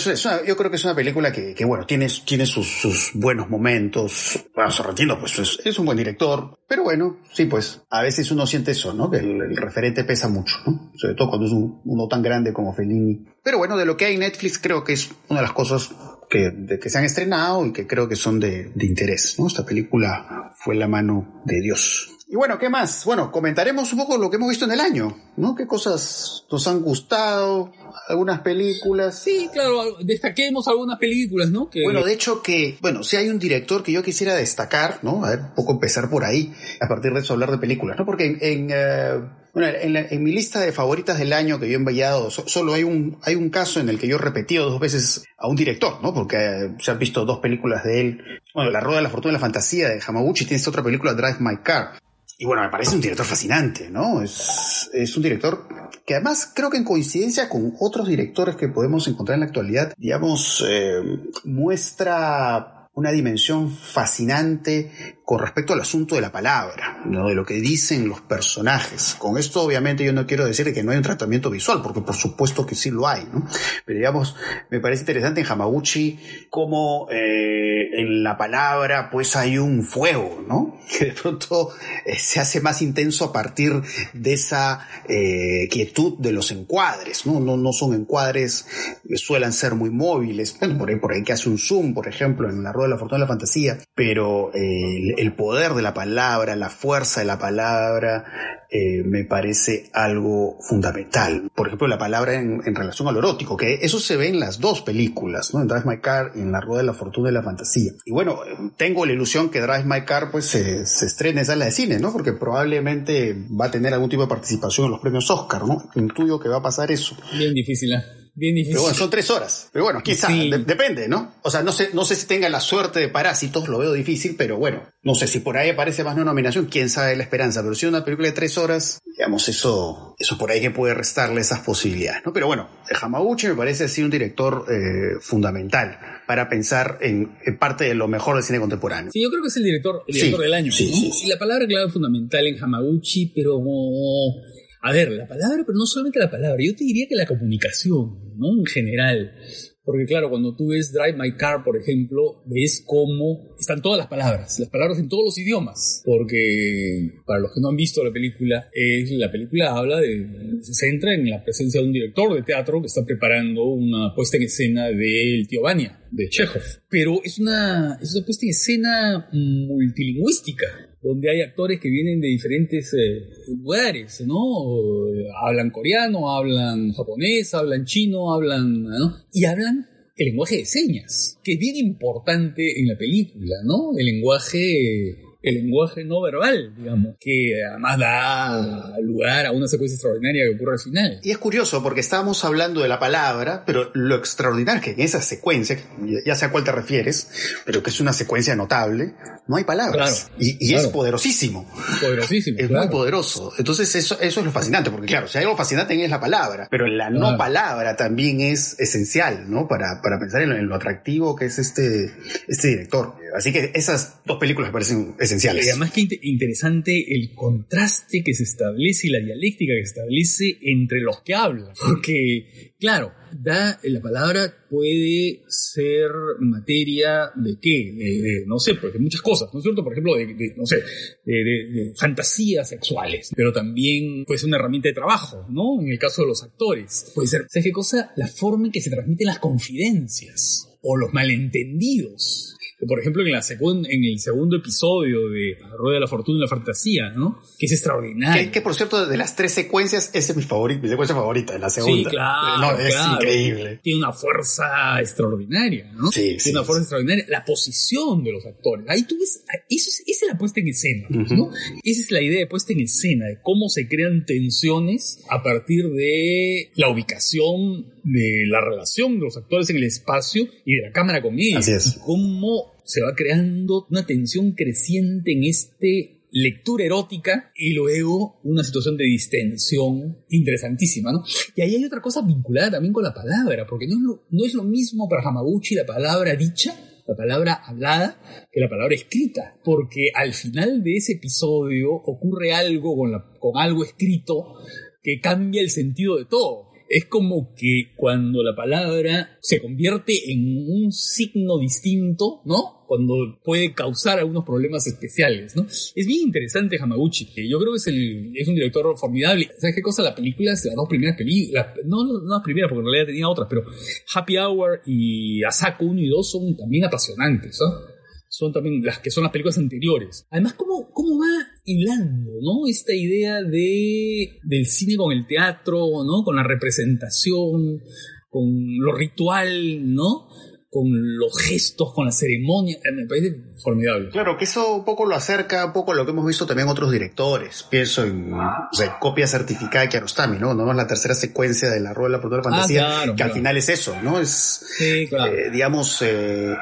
yo creo que es una película que, que bueno, tiene, tiene sus, sus, buenos momentos. Bueno, Sorrentino, pues es, es, un buen director. Pero bueno, sí, pues a veces uno siente eso, ¿no? Que el, referente pesa mucho, ¿no? Sobre todo cuando es uno tan grande como Fellini. Pero bueno, de lo que hay en Netflix creo que es una de las cosas que, de, que se han estrenado y que creo que son de, de interés, ¿no? Esta película fue la mano de Dios. Y bueno, ¿qué más? Bueno, comentaremos un poco lo que hemos visto en el año, ¿no? ¿Qué cosas nos han gustado? algunas películas. Sí, claro, destaquemos algunas películas, ¿no? Bueno, de hecho que, bueno, si hay un director que yo quisiera destacar, ¿no? A ver, un poco empezar por ahí, a partir de eso hablar de películas, ¿no? Porque en, eh, bueno, en, mi lista de favoritas del año que yo he enviado, solo hay un, hay un caso en el que yo he repetido dos veces a un director, ¿no? Porque eh, se han visto dos películas de él. Bueno, La Rueda de la Fortuna y la Fantasía de Hamaguchi, tiene esta otra película, Drive My Car. Y bueno, me parece un director fascinante, ¿no? Es, es un director que además creo que en coincidencia con otros directores que podemos encontrar en la actualidad, digamos, eh, muestra una dimensión fascinante con respecto al asunto de la palabra, ¿no? de lo que dicen los personajes. Con esto obviamente yo no quiero decir que no hay un tratamiento visual, porque por supuesto que sí lo hay, ¿no? Pero digamos, me parece interesante en Hamaguchi cómo eh, en la palabra pues hay un fuego, ¿no? Que de pronto eh, se hace más intenso a partir de esa eh, quietud de los encuadres, ¿no? ¿no? No son encuadres que suelen ser muy móviles, bueno, por ahí, por ahí que hace un zoom, por ejemplo, en la Rueda de la Fortuna de la Fantasía, pero el, poder de la palabra, la fuerza de la palabra, eh, me parece algo fundamental. Por ejemplo, la palabra en, en, relación al erótico, que eso se ve en las dos películas, ¿no? En Drive My Car y en La Rueda de la Fortuna y la Fantasía. Y bueno, tengo la ilusión que Drive My Car pues se, se estrene en sala de cine, ¿no? Porque probablemente va a tener algún tipo de participación en los premios Oscar, ¿no? Intuyo que va a pasar eso. Bien difícil, ¿eh? Bien difícil. Pero bueno, son tres horas. Pero bueno, quizás, sí. de depende, ¿no? O sea, no sé, no sé si tenga la suerte de parásitos, lo veo difícil, pero bueno, no sé si por ahí aparece más una nominación, quién sabe la esperanza. Pero si una película de tres horas, digamos, eso, eso por ahí que puede restarle esas posibilidades, ¿no? Pero bueno, Hamaguchi me parece así un director eh, fundamental para pensar en, en, parte de lo mejor del cine contemporáneo. Sí, yo creo que es el director, el director sí, del año. Sí, ¿no? sí, la palabra clave fundamental en Hamaguchi, pero a ver, la palabra, pero no solamente la palabra, yo te diría que la comunicación, ¿no? En general. Porque claro, cuando tú ves Drive My Car, por ejemplo, ves cómo están todas las palabras, las palabras en todos los idiomas. Porque para los que no han visto la película, es, la película habla de, se centra en la presencia de un director de teatro que está preparando una puesta en escena del tío Vania, de Chekhov. Pero es una, es una puesta en escena multilingüística donde hay actores que vienen de diferentes eh, lugares, ¿no? Hablan coreano, hablan japonés, hablan chino, hablan, ¿no? Y hablan el lenguaje de señas, que es bien importante en la película, ¿no? El lenguaje el lenguaje no verbal, digamos, que además da lugar a una secuencia extraordinaria que ocurre al final. Y es curioso porque estábamos hablando de la palabra, pero lo extraordinario es que en esa secuencia, ya sé a cuál te refieres, pero que es una secuencia notable, no hay palabras. Claro, y, y claro. es poderosísimo. Poderosísimo. Es claro. muy poderoso. Entonces eso, eso es lo fascinante, porque claro, si hay algo fascinante es la palabra, pero la no palabra también es esencial, ¿no? Para, para pensar en lo, en lo atractivo que es este, este director. Así que esas dos películas me parecen esenciales. Y además que inte- interesante el contraste que se establece y la dialéctica que se establece entre los que hablan. Porque, claro, da, la palabra puede ser materia de qué? De, de, no sé, porque muchas cosas, ¿no es cierto? Por ejemplo, de, de, no sé, de- de fantasías sexuales, pero también puede ser una herramienta de trabajo, ¿no? En el caso de los actores. Puede ser, ¿sabes qué cosa? La forma en que se transmiten las confidencias o los malentendidos. Por ejemplo, en, la en el segundo episodio de Rueda de la Fortuna y la Fantasía, ¿no? Que es extraordinario. Que, que, por cierto, de las tres secuencias, esa es mi favorita, mi secuencia favorita, la Sí, segunda. claro. No, es claro. increíble. Tiene una fuerza extraordinaria, ¿no? Sí, Tiene sí, una sí. fuerza extraordinaria. La posición de los actores. Ahí tú ves, eso es, esa es la puesta en escena. ¿no? Esa es la idea de puesta en escena, de cómo se crean tensiones a partir de la ubicación de la relación de los actores en el espacio y de la cámara con ellos. Así es. Y cómo se va creando una tensión creciente en este lectura erótica y luego una situación de distensión interesantísima, ¿no? Y ahí hay otra cosa vinculada también con la palabra, porque no es lo, no es lo mismo para Hamaguchi la palabra dicha, la palabra hablada, que la palabra escrita, porque al final de ese episodio ocurre algo con, con algo escrito que cambia el sentido de todo. Es como que cuando la palabra se convierte en un signo distinto, ¿no? Cuando puede causar algunos problemas especiales, ¿no? Es bien interesante Hamaguchi. que Yo creo que es, el, es un director formidable. ¿Sabes qué cosa? La película, las dos primeras películas, no, no las primeras porque en realidad tenía otras, pero Happy Hour y Asako 1 y 2 son también apasionantes, ¿no? son también las que son las películas anteriores. Además, ¿cómo, cómo va hilando, ¿no? Esta idea de, del cine con el teatro, ¿no? Con la representación, con lo ritual, ¿no? Con los gestos, con la ceremonia. Eh, Me parece formidable. Claro, que eso un poco lo acerca un poco a lo que hemos visto también otros directores. Pienso en o sea, copia certificada de Kiarostami, ¿no? No es la tercera secuencia de La Rueda de la Fortuna de la Fantasía, Ah, claro, que claro. al final es eso, ¿no? Es, Sí, claro. eh, digamos, eh,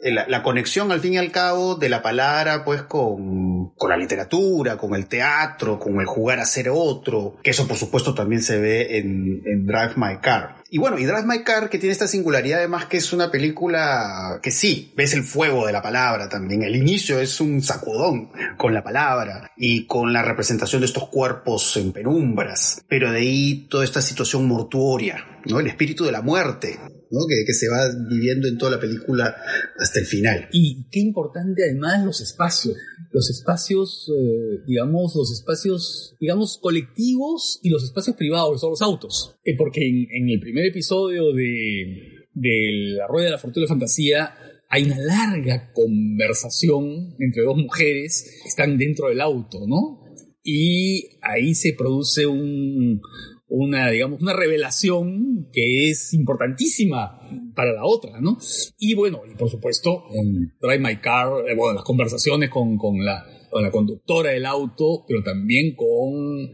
la, la conexión al fin y al cabo de la palabra, pues, con, con, con, la literatura, con el teatro, con el jugar a ser otro, que eso por supuesto también se ve en, en Drive My Car. Y bueno, y Drive My Car, que tiene esta singularidad además que es una película que sí, ves el fuego de la palabra también. El inicio es un sacudón con la palabra y con la representación de estos cuerpos en penumbras. Pero de ahí toda esta situación mortuoria, ¿no? El espíritu de la muerte, Que, se va viviendo en toda la película hasta el final. Y qué importante además los espacios, los espacios, eh, digamos, los espacios, digamos, colectivos y los espacios privados, los autos. Eh, porque en, el primer episodio de, de La Rueda de la Fortuna de Fantasía hay una larga conversación entre dos mujeres que están dentro del auto, ¿no? Y ahí se produce un, una, digamos, una revelación que es importantísima para la otra, ¿no? Y bueno, y por supuesto, en Drive My Car, eh, bueno, las conversaciones con, con, la, con la conductora del auto, pero también con,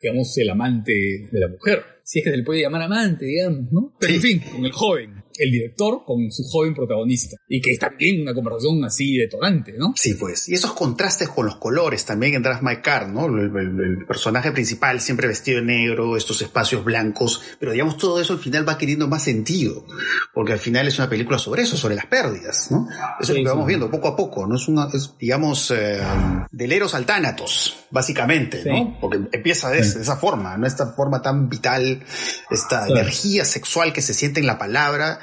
digamos, el amante de la mujer. Si es que se le puede llamar amante, digamos, ¿no? Pero en fin, con el joven el director con su joven protagonista. Y que es también una conversación así detonante, ¿no? Sí, pues. Y esos contrastes con los colores también en Drive My Car, ¿no? El, el, el, personaje principal siempre vestido de negro, estos espacios blancos, pero digamos todo eso al final va adquiriendo más sentido, porque al final es una película sobre eso, sobre las pérdidas, ¿no? Eso sí, es lo que vamos sí. viendo poco a poco, ¿no? Es una, es, digamos, eh, del Eros al Tánatos, básicamente, sí. ¿no? Porque empieza de, de, esa forma, ¿no? Esta forma tan vital, esta energía sexual que se siente en la palabra,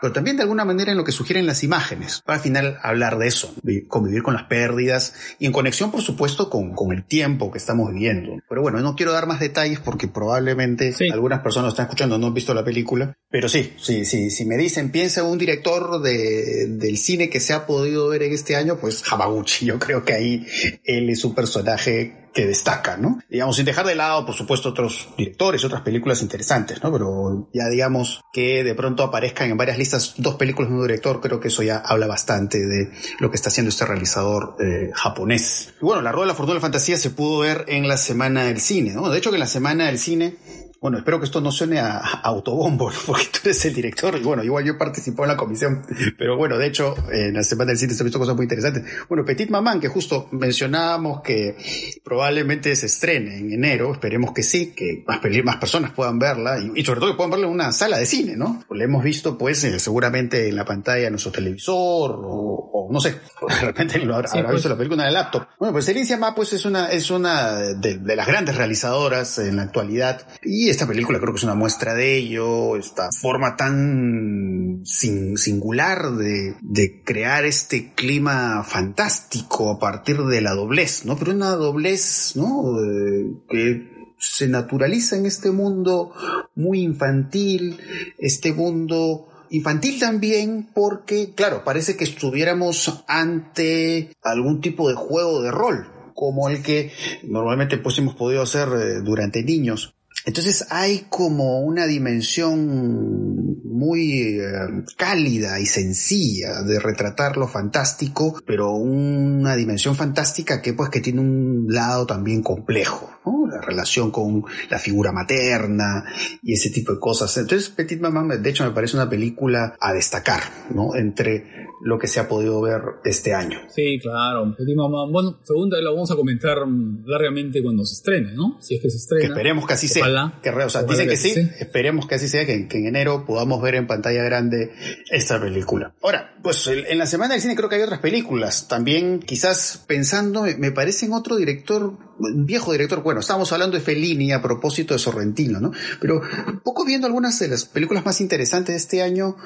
pero también de alguna manera en lo que sugieren las imágenes, para al final hablar de eso, convivir con las pérdidas y en conexión, por supuesto, con, con el tiempo que estamos viviendo. Pero bueno, no quiero dar más detalles porque probablemente sí. algunas personas están escuchando, no han visto la película, pero sí, sí, sí, si me dicen, piensa un director de, del cine que se ha podido ver en este año, pues Hamaguchi, yo creo que ahí él es un personaje que destaca, ¿no? Digamos, sin dejar de lado, por supuesto, otros directores, otras películas interesantes, ¿no? Pero ya digamos que de pronto aparezcan en varias listas dos películas de un director, creo que eso ya habla bastante de lo que está haciendo este realizador eh, japonés. Y bueno, La Rueda de la Fortuna de la Fantasía se pudo ver en la Semana del Cine, ¿no? De hecho, que en la Semana del Cine bueno, espero que esto no suene a, a autobombo, porque tú eres el director y bueno, igual yo participé en la comisión, pero bueno, de hecho, en la semana del cine se han visto cosas muy interesantes. Bueno, Petit Maman, que justo mencionábamos que probablemente se estrene en enero, esperemos que sí, que más, más personas puedan verla y, y, sobre todo que puedan verla en una sala de cine, ¿no? La hemos visto pues eh, seguramente en la pantalla de nuestro televisor o, o no sé, de repente lo habrá, sí, habrá visto pues. la película en el laptop. Bueno, pues Celicia Ma pues es una, es una de, de las grandes realizadoras en la actualidad y esta película creo que es una muestra de ello, esta forma tan sin, singular de, de, crear este clima fantástico a partir de la doblez, ¿no? Pero una doblez, ¿no? Eh, que se naturaliza en este mundo muy infantil, este mundo infantil también porque, claro, parece que estuviéramos ante algún tipo de juego de rol, como el que normalmente pues hemos podido hacer eh, durante niños. Entonces hay como una dimensión muy eh, cálida y sencilla de retratar lo fantástico, pero una dimensión fantástica que pues que tiene un lado también complejo, ¿no? La relación con la figura materna y ese tipo de cosas. Entonces Petit Maman de hecho me parece una película a destacar, ¿no? Entre lo que se ha podido ver este año. Sí, claro. Petit Maman, bueno, segunda lo vamos a comentar largamente cuando se estrene, ¿no? Si es que se estrena. Que esperemos que así sea. Que, o sea, dicen que, que sí, esperemos que así sea, que, que en enero podamos ver en pantalla grande esta película. Ahora, pues en la semana del cine creo que hay otras películas. También quizás pensando, me parece en otro director, viejo director, bueno, estábamos hablando de Fellini a propósito de Sorrentino, ¿no? Pero un poco viendo algunas de las películas más interesantes de este año,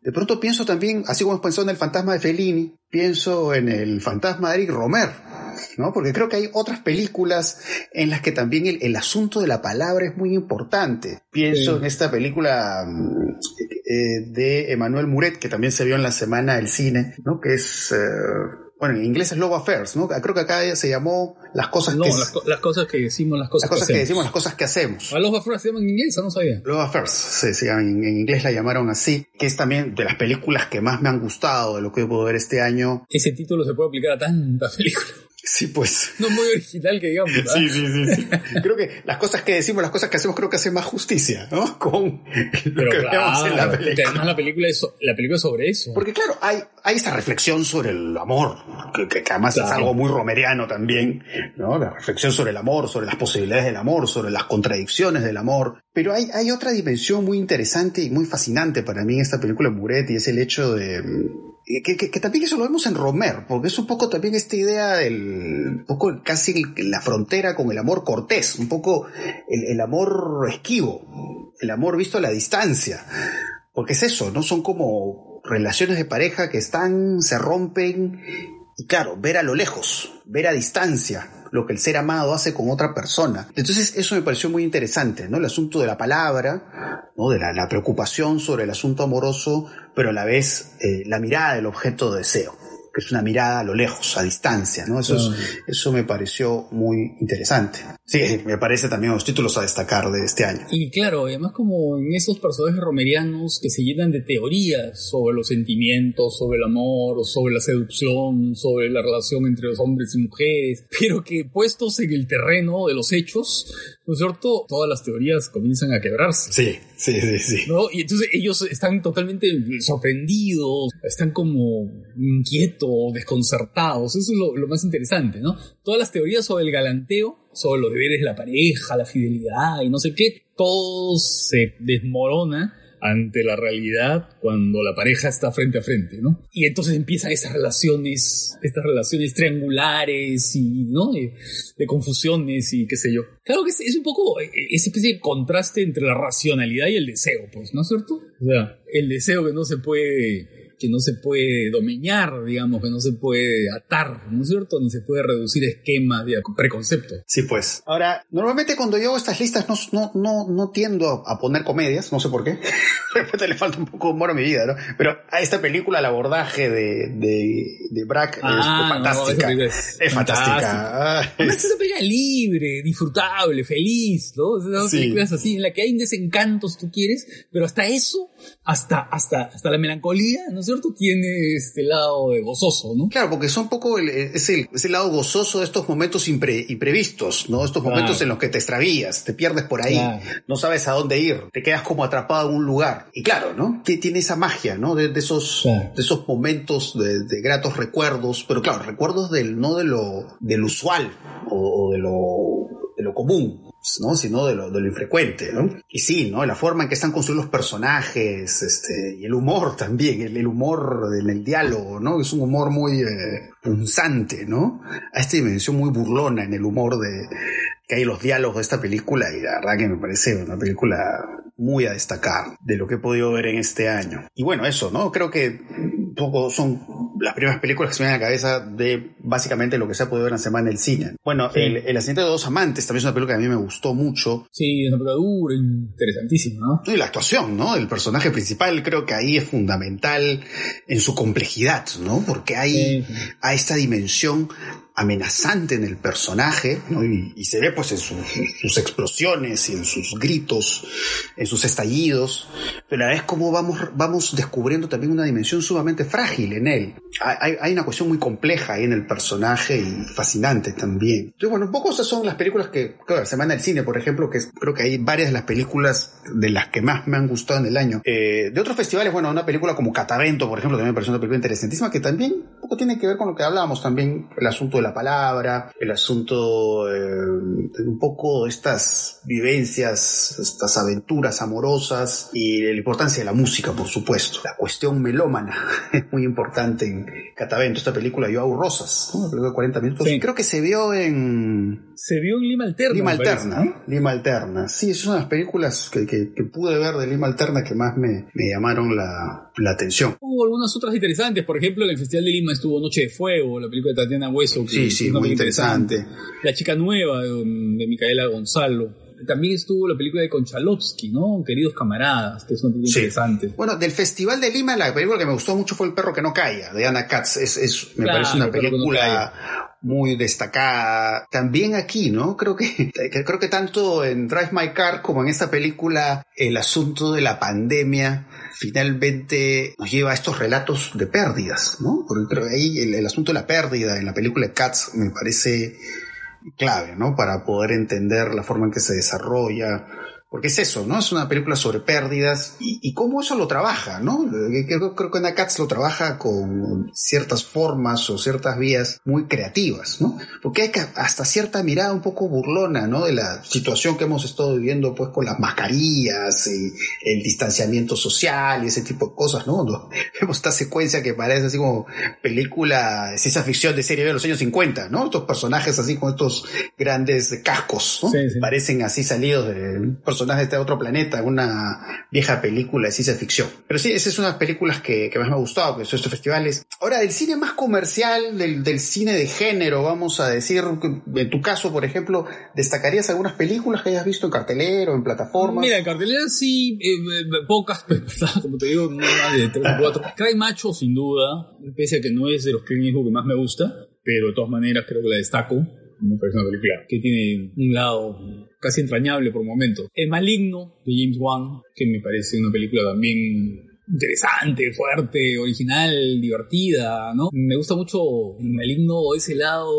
de pronto pienso también, así como pensado en el fantasma de Fellini, pienso en el fantasma de Eric Romer, ¿no? Porque creo que hay otras películas en las que también el, el asunto de la palabra es muy importante. Pienso sí. en esta película eh, de Emmanuel Muret, que también se vio en la semana del cine, ¿no? Que es... Eh, bueno, en inglés es Love Affairs, ¿no? Creo que acá se llamó las cosas no, que... Las, las, cosas que decimos, las cosas, las cosas que, que, decimos, las cosas que hacemos. ¿A Love Affairs se llama en inglés? No sabía. Love Affairs, sí, sí en, en, inglés la llamaron así, que es también de las películas que más me han gustado de lo que puedo ver este año. Ese título se puede aplicar a tantas películas. Sí, pues. No muy original que digamos. ¿ah? Sí, sí, sí, sí. Creo que las cosas que decimos, las cosas que hacemos, creo que hacen más justicia, ¿no? Con lo Pero que claro, vemos en la película. además la película es, la película es sobre eso. Porque claro, hay, hay esta reflexión sobre el amor, que, que- que además es algo muy romeriano también, ¿no? La reflexión sobre el amor, sobre las posibilidades del amor, sobre las contradicciones del amor. Pero hay, hay otra dimensión muy interesante y muy fascinante para mí en esta película de Muret y es el hecho de... Que, que- que también eso lo vemos en Romer, porque es un poco también esta idea del, un poco casi la frontera con el amor cortés, un poco el, el amor esquivo, el amor visto a la distancia. Porque es eso, ¿no? Son como relaciones de pareja que están, se rompen, y claro, ver a lo lejos, ver a distancia lo que el ser amado hace con otra persona. Entonces eso me pareció muy interesante, ¿no? El asunto de la palabra, ¿no? De la, preocupación sobre el asunto amoroso, pero a la vez eh, la mirada del objeto de deseo, que es una mirada a lo lejos, a distancia, ¿no? Eso, es- Claro. eso me pareció muy interesante. Sí, me parece también los títulos a destacar de este año. Y claro, además como en esos personajes romerianos que se llenan de teorías sobre los sentimientos, sobre el amor, sobre la seducción, sobre la relación entre los hombres y mujeres, pero que puestos en el terreno de los hechos, ¿no es cierto? Todas las teorías comienzan a quebrarse. Sí, sí, sí, sí. ¿no? Y entonces ellos están totalmente sorprendidos, están como inquietos, desconcertados. Eso es lo, lo más interesante, ¿no? Todas las teorías sobre el galanteo, sobre los deberes de la pareja, la fidelidad y no sé qué, todo se desmorona ante la realidad cuando la pareja está frente a frente, ¿no? Y entonces empiezan estas relaciones, estas relaciones triangulares y, ¿no? De, de confusiones y qué sé yo. Claro que es, es un poco eh, esa especie de contraste entre la racionalidad y el deseo, pues, ¿no es cierto? O sea, el deseo que no se puede que no se puede domeñar, digamos, que no se puede atar, ¿no es cierto? Ni se puede reducir esquemas de preconceptos. Sí, pues. Ahora, normalmente cuando yo hago estas listas no, no, no, no tiendo a poner comedias, no sé por qué. De repente le falta un poco de humor a mi vida, ¿no? Pero a esta película, el abordaje de, de, de Brack Ah, es fantástica. película es, es fantástica. Además, es- es una película libre, disfrutable, feliz, ¿no? Esas Sí. películas así, en la que hay un desencanto, si tú quieres, pero hasta eso, hasta, hasta, hasta la melancolía, ¿no es cierto? Tiene este lado de gozoso, ¿no? Claro, porque son un poco el, es, el, es el lado gozoso de estos momentos impre- imprevistos, ¿no? Estos Claro. momentos en los que te extravías, te pierdes por ahí, Claro. no sabes a dónde ir, te quedas como atrapado en un lugar. Y claro, ¿no? Que tiene esa magia, ¿no? De, de esos, Claro. de esos momentos de, de gratos recuerdos, pero claro, recuerdos del, no de lo, del usual o, o de lo, de lo común. ¿No? sino de lo, de lo infrecuente, ¿no? Y sí, ¿no? La forma en que están construidos los personajes, este, y el humor también, el, humor en el diálogo, ¿no? Es un humor muy eh, punzante, ¿no? A esta dimensión muy burlona en el humor de que hay los diálogos de esta película y la verdad que me parece una película muy a destacar de lo que he podido ver en este año. Y bueno, eso, ¿no? Creo que un poco son las primeras películas que se me vienen a la cabeza de básicamente lo que se ha podido ver en la semana en el cine. Bueno, Sí. el, el accidente de dos amantes también es una película que a mí me gustó mucho. Sí, es una película dura, interesantísima, ¿no? Y la actuación, ¿no? Del personaje principal creo que ahí es fundamental en su complejidad, ¿no? Porque hay, sí. hay esta dimensión amenazante en el personaje, ¿no? Y, y se ve pues en sus, sus explosiones y en sus gritos, en sus estallidos, pero a la vez como vamos, vamos descubriendo también una dimensión sumamente frágil en él. Hay, hay- una cuestión muy compleja ahí en el personaje y fascinante también. Entonces, bueno, un poco esas son las películas que, claro, Semana del Cine, por ejemplo, que creo que hay varias de las películas de las que más me han gustado en el año. Eh, de otros festivales, bueno, una película como Catavento, por ejemplo, también me pareció una película interesantísima que también un poco tiene que ver con lo que hablábamos también, el asunto de la palabra, el asunto eh, de un poco estas vivencias, estas aventuras amorosas y la importancia de la música, por supuesto. La cuestión melómana es muy importante en Catavento, esta película Yo hago rosas, ¿no? una película de 40 minutos. Sí. Creo que se vio en Se vio en Lima Alterna. Lima parece, Alterna, ¿no? Lima Alterna. Sí, es una de las películas que, que- que pude ver de Lima Alterna que más me, me llamaron la, la atención. Hubo algunas otras interesantes, por ejemplo, en el Festival de Lima estuvo Noche de Fuego, la película de Tatiana Hueso. que Sí, es sí, muy interesante. La chica nueva de, de Micaela Gonzalo. También estuvo la película de Konchalovsky, ¿no? Queridos camaradas, que es una película Sí. interesante. Bueno, del Festival de Lima, la película que me gustó mucho fue El perro que no calla, de Ana Katz. Es, es, me Claro, parece una película muy destacada. También aquí, ¿no? Creo que, creo que tanto en Drive My Car como en esta película, el asunto de la pandemia finalmente nos lleva a estos relatos de pérdidas, ¿no? Porque creo ahí el, el asunto de la pérdida en la película Cats me parece clave, ¿no? Para poder entender la forma en que se desarrolla, porque es eso, ¿no? Es una película sobre pérdidas y, y cómo eso lo trabaja, ¿no? Creo, creo que Nakatz lo trabaja con ciertas formas o ciertas vías muy creativas, ¿no? Porque hay que hasta cierta mirada un poco burlona, ¿no? De la situación que hemos estado viviendo, pues, con las mascarillas y el distanciamiento social y ese tipo de cosas, ¿no? Cuando vemos esta secuencia que parece así como película de ciencia ficción de serie de los años 50, ¿no? Estos personajes así con estos grandes cascos, ¿no? Sí, sí. Parecen así salidos de personajes de este otro planeta, una vieja película de ciencia ficción. Pero sí, esa es una de las películas que, más me ha gustado, que son estos festivales. Ahora, del cine más comercial, del, cine de género, vamos a decir, en tu caso, por ejemplo, ¿destacarías algunas películas que hayas visto en cartelera o en plataformas? Mira, en cartelera sí, eh, pocas, como te digo, no más de tres o cuatro. Cry Macho, sin duda, pese a que no es de los Clint que más me gusta, pero de todas maneras creo que la destaco me parece una película que tiene un lado casi entrañable por momentos. El Maligno de James Wan, que me parece una película también interesante, fuerte, original, divertida, ¿no? Me gusta mucho el maligno ese lado,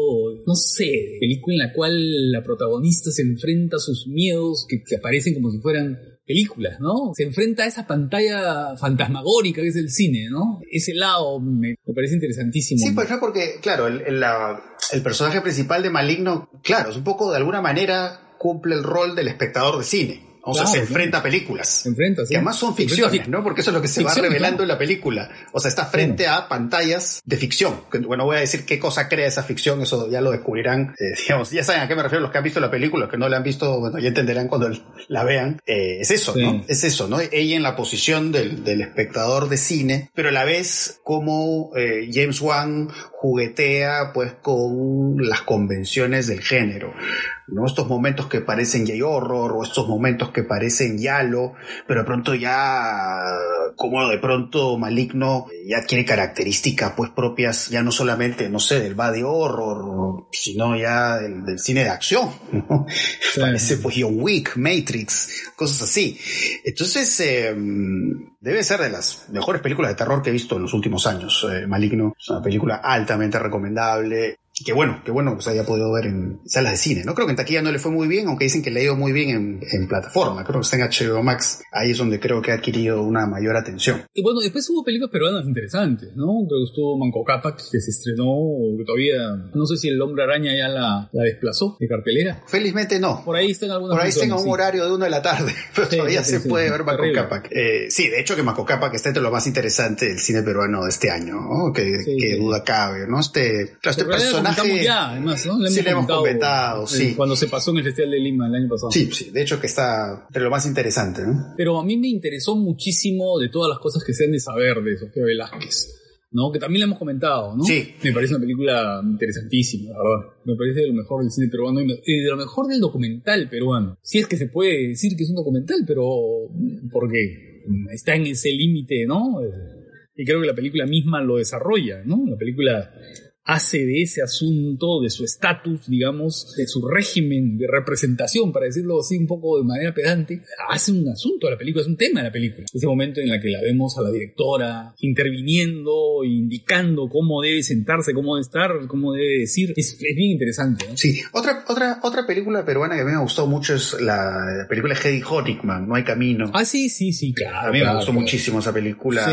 no sé, película en la cual la protagonista se enfrenta a sus miedos que, que aparecen como si fueran películas, ¿no? Se enfrenta a esa pantalla fantasmagórica que es el cine, ¿no? Ese lado me, parece interesantísimo. Sí, pues no, porque, claro, el, el, la, el personaje principal de Maligno, claro, es un poco de alguna manera cumple el rol del espectador de cine. O sea, se enfrenta a películas. Se enfrenta, sí. Que además son ficciones, ¿no? Porque eso es lo que se ficción, va revelando claro. en la película. O sea, está frente a pantallas de ficción. Bueno, voy a decir qué cosa crea esa ficción, eso ya lo descubrirán. Eh, digamos, ya saben a qué me refiero los que han visto la película, los que no la han visto, bueno, ya entenderán cuando la vean. Eh, es eso, sí. ¿no? Es eso, ¿no? Ella en la posición del, del, espectador de cine, pero a la vez como eh, James Wan juguetea pues con las convenciones del género. ¿no? Estos momentos que parecen J-Horror o estos momentos que parecen Yalo, pero de pronto ya, como de pronto Maligno ya tiene características pues propias ya no solamente, no sé, del body horror, sino ya del, del cine de acción, ¿no? Sí. Parece pues John Wick, Matrix, cosas así. Entonces, eh, debe ser de las mejores películas de terror que he visto en los últimos años. Eh, Maligno es una película altamente recomendable. Qué bueno, qué bueno que se haya podido ver en salas de cine, ¿no? Creo que en taquilla no le fue muy bien, aunque dicen que le ha ido muy bien en, en plataforma. Creo que está en HBO Max. Ahí es donde creo que ha adquirido una mayor atención. Y bueno, después hubo películas peruanas interesantes, ¿no? Creo que estuvo Manco Cápac, que se estrenó, que todavía, no sé si el Hombre Araña ya la, la desplazó de cartelera. Felizmente no. Por ahí está en algunas Por ahí está en un sí. horario de una de la tarde, pero sí, todavía sí, se puede ver Manco Cápac. Eh, sí, de hecho que Manco Cápac está entre lo más interesante del cine peruano de este año, ¿no? Que, que duda cabe, ¿no? Este, este personaje... Ya, además, ¿no? Le sí, le hemos comentado, sí. Cuando se pasó en el Festival de Lima el año pasado. Sí, sí, de hecho que está entre lo más interesante, ¿no? Pero a mí me interesó muchísimo de todas las cosas que se han de saber de Sofía Velázquez. ¿no? Que también le hemos comentado, ¿no? Sí. Me parece una película interesantísima, la verdad. Me parece de lo mejor del cine peruano y de lo mejor del documental peruano. Si es que se puede decir que es un documental, pero porque está en ese límite, ¿no? Y creo que la película misma lo desarrolla, ¿no? La película hace de ese asunto, de su estatus, digamos, de su régimen de representación, para decirlo así un poco de manera pedante, hace un asunto de la película, es un tema de la película. Ese momento en el que la vemos a la directora interviniendo, indicando cómo debe sentarse, cómo debe estar, cómo debe decir, es, es bien interesante. ¿no? Sí, otra, otra, otra película peruana que a mí me ha gustado mucho es la, película Hedy Honigman, No hay camino. Ah, sí, sí, sí, claro. A mí claro, me gustó claro. muchísimo esa película.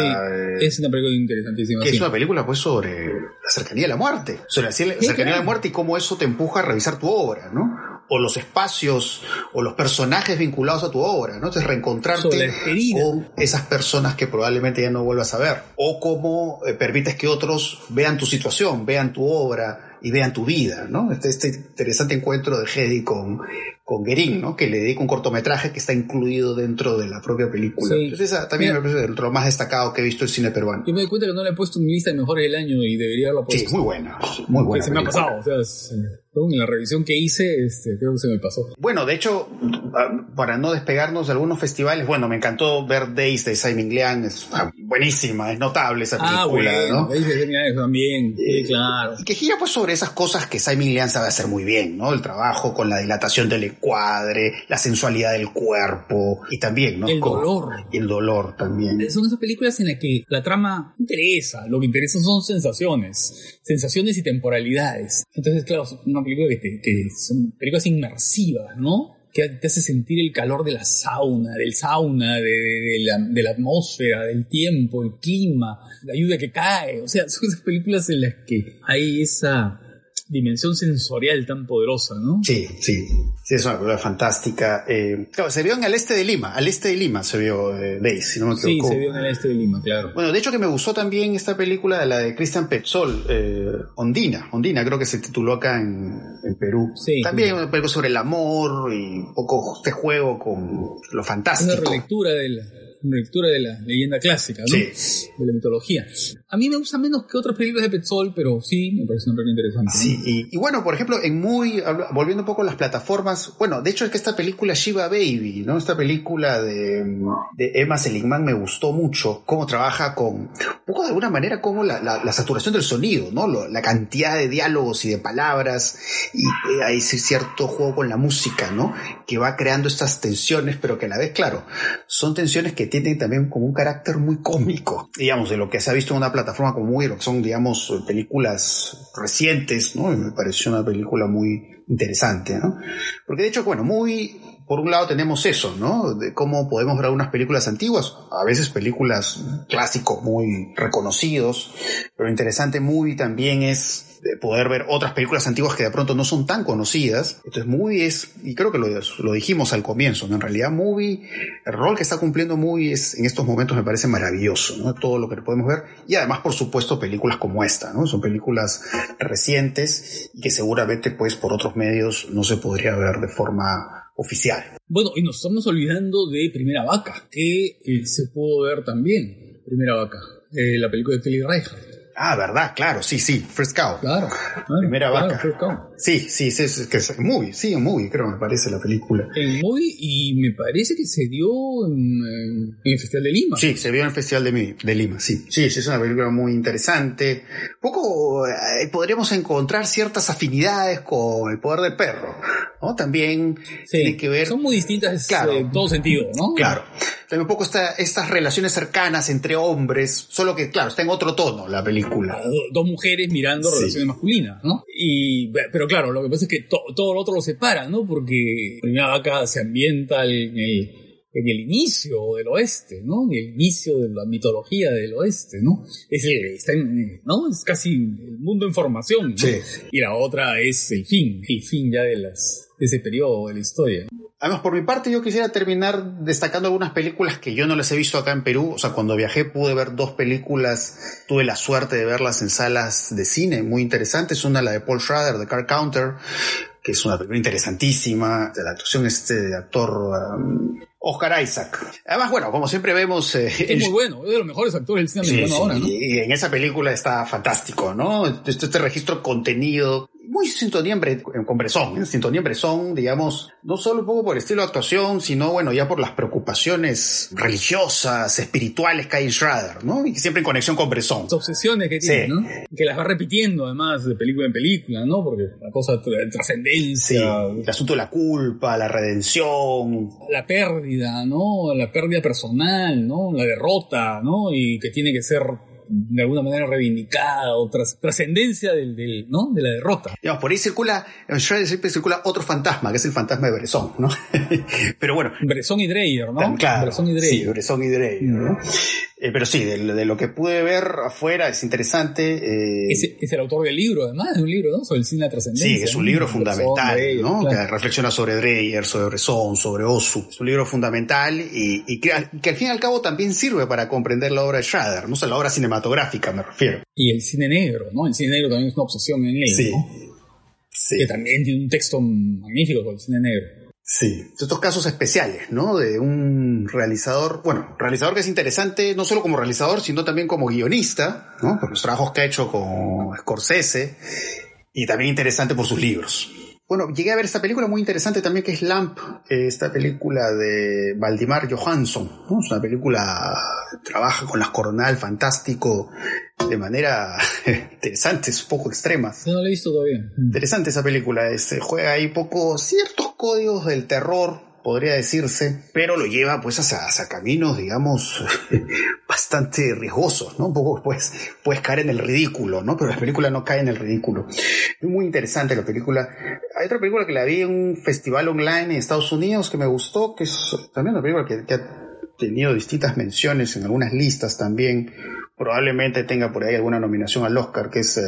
Sí, es una película interesantísima. Que sí. es una película pues sobre la cercanía de la muerte, sobre la cercanía claro. de la muerte y cómo eso te empuja a revisar tu obra, ¿no? O los espacios o los personajes vinculados a tu obra, ¿no? Entonces reencontrarte con esas personas que probablemente ya no vuelvas a ver. O cómo eh, permites que otros vean tu situación, vean tu obra y vean tu vida, ¿no? Este, este interesante encuentro de Hedy con, con Guerin, ¿no? Que le dedica un cortometraje que está incluido dentro de la propia película. Sí. Entonces esa también Mira, me parece lo más destacado que he visto el cine peruano. Yo me doy cuenta que no le he puesto en mi lista de mejores del año y debería haberlo puesto. Sí, muy buena, muy buena. Que se me ha pasado, o sea, es, en la revisión que hice, este, creo que se me pasó. Bueno, de hecho, ah, para no despegarnos de algunos festivales, bueno, me encantó ver Days de Simon Liang, es ah, buenísima, es notable esa Ah, película, bueno, ¿no? Days de también, sí, Eh, claro. Y que gira pues sobre esas cosas que Simon Liang sabe hacer muy bien, ¿no? El trabajo con la dilatación del encuadre, la sensualidad del cuerpo y también, ¿no? El Como- dolor. Y el dolor también. Son esas películas en las que la trama interesa, lo que interesa son sensaciones, sensaciones y temporalidades. Entonces, claro, es una película que, te- que son películas inmersivas, ¿no? Que te hace sentir el calor de la sauna, del sauna, de, de la, de la atmósfera, del tiempo, el clima, la lluvia que cae. O sea, son esas películas en las que hay esa dimensión sensorial tan poderosa, ¿no? Sí, sí. Sí, es una película fantástica. Eh, claro, se vio en el este de Lima, al este de Lima se vio eh, Days, si no me Sí, equivoco. se vio en el este de Lima, claro. Bueno, de hecho que me gustó también esta película de la de Christian Petzol, eh, Ondina, Ondina creo que se tituló acá en, en Perú. Sí. también una película sobre el amor y un poco este juego con lo Es una fantástico. relectura de la, una relectura de la leyenda clásica, ¿no? Sí. De la mitología. A mí me gusta menos que otras películas de Petzol, pero sí, me parece un interesante. ¿no? Sí, y, y bueno, por ejemplo, en muy, volviendo un poco a las plataformas, bueno, de hecho es que esta película Shiva Baby, ¿no? Esta película de, de Emma Seligman me gustó mucho, cómo trabaja con, un poco de alguna manera, como la, la- la saturación del sonido, ¿no? Lo- la cantidad de diálogos y de palabras, y eh, hay cierto juego con la música, ¿no? Que va creando estas tensiones, pero que a la vez, claro, son tensiones que tienen también como un carácter muy cómico, digamos, de lo que se ha visto en una plataforma como Movie, que son, digamos, películas recientes, ¿no? Y me pareció una película muy interesante, ¿no? Porque de hecho, bueno, Movie, por un lado tenemos eso, ¿no? De cómo podemos ver unas películas antiguas, a veces películas clásicos muy reconocidos, pero interesante Movie también es de poder ver otras películas antiguas que de pronto no son tan conocidas. Entonces, Movie es, y creo que lo, lo dijimos al comienzo, ¿no? En realidad, Movie, el rol que está cumpliendo Movie es, en estos momentos me parece maravilloso, ¿no? Todo lo que podemos ver. Y además, por supuesto, películas como esta, ¿no? Son películas recientes y que seguramente, pues, por otros medios no se podría ver de forma oficial. Bueno, y nos estamos olvidando de Primera Vaca, que eh, se pudo ver también. Primera Vaca, eh, la película de Kelly Reichardt. Ah, verdad, claro, sí, sí, First Cow. Claro. claro, Primera claro, Vaca. First Cow. Sí, sí, sí, es, que es movie, sí, un movie, creo, me parece la película. En movie y me parece que se dio en, el Festival de Lima. Sí, se vio en el Festival de, Lima, sí. Sí, sí, es una película muy interesante. Poco eh, podríamos encontrar ciertas afinidades con El Poder del Perro, ¿no? También Sí, tiene que ver... Son muy distintas Claro. eh, en todo sentido, ¿no? Claro. También un poco esta, estas relaciones cercanas entre hombres, solo que, claro, está en otro tono la película. Do- Dos mujeres mirando Sí. relaciones masculinas, ¿no? Y, pero claro, lo que pasa es que to- todo lo otro lo separa, ¿no? Porque Primera Vaca se ambienta en el, en el inicio del oeste, ¿no? En el inicio de la mitología del oeste, ¿no? Es el, está en, ¿no? Es casi el mundo en formación, ¿no? Sí. Y la otra es el fin, el fin ya de las, de ese periodo de la historia. Además, por mi parte, yo quisiera terminar destacando algunas películas que yo no las he visto acá en Perú. O sea, cuando viajé pude ver dos películas, tuve la suerte de verlas en salas de cine muy interesantes. Una, la de Paul Schrader, de Car Counter, que es una película interesantísima, de la actuación este de actor um, Oscar Isaac. Además, bueno, como siempre vemos... eh, Es muy bueno, es de los mejores actores del cine Sí, americano sí, ahora, ¿no? y en esa película está fantástico, ¿no? Este, este registro contenido, muy sintonía con Bresson, en sintonía en Bresson, digamos, no solo un poco por el estilo de actuación, sino bueno, ya por las preocupaciones religiosas, espirituales que hay en Schrader, ¿no? Y siempre en conexión con Bresson. las obsesiones que tiene, Sí. ¿no? Que las va repitiendo además de película en película, ¿no? Porque la cosa de Sí, trascendencia, el asunto de la culpa, la redención, la pérdida, ¿no? La pérdida personal, ¿no? La derrota, ¿no? Y que tiene que ser de alguna manera reivindicada o tras- trascendencia del, del, ¿no? De la derrota. Digamos, por ahí circula, en Schrader siempre circula otro fantasma, que es el fantasma de Bresson, ¿no? Pero bueno, Bresson y Dreyer, ¿no? Claro, Bresson y Dreyer. sí, Bresson y Dreyer, ¿no? Eh, pero sí, de, de lo que pude ver afuera es interesante. eh, Es, es el autor del libro, además, es un libro, ¿no? Sobre el cine de la trascendencia. sí, es un libro fundamental, ¿no? claro. Que reflexiona sobre Dreyer, sobre Bresson, sobre Osu. Es un libro fundamental y, y que, al- que al fin y al cabo también sirve para comprender la obra de Schrader, no o sea, la obra cinematográfica, me refiero. Y el cine negro, ¿no? El cine negro también es una obsesión en él, Sí. ¿no? Sí. Que también tiene un texto magnífico sobre el cine negro. Sí, estos casos especiales, ¿no? De un realizador, bueno, realizador que es interesante no solo como realizador, sino también como guionista, ¿no? Por los trabajos que ha hecho con Scorsese y también interesante por sus libros. Bueno, llegué a ver esta película muy interesante también que es Lamp, esta película de Valdimar Johansson. Es una película que trabaja con las coronal fantástico de manera interesante, es un poco extrema. No la he visto todavía. Interesante esa película, este, juega ahí poco ciertos códigos del terror podría decirse, pero lo lleva pues hacia, caminos, digamos, bastante riesgosos, ¿no? Un poco pues puedes caer en el ridículo, ¿no? Pero la película no cae en el ridículo. Es muy interesante la película. Hay otra película que la vi en un festival online en Estados Unidos que me gustó, que es también una película que, ha tenido distintas menciones en algunas listas también. Probablemente tenga por ahí alguna nominación al Oscar, que es eh,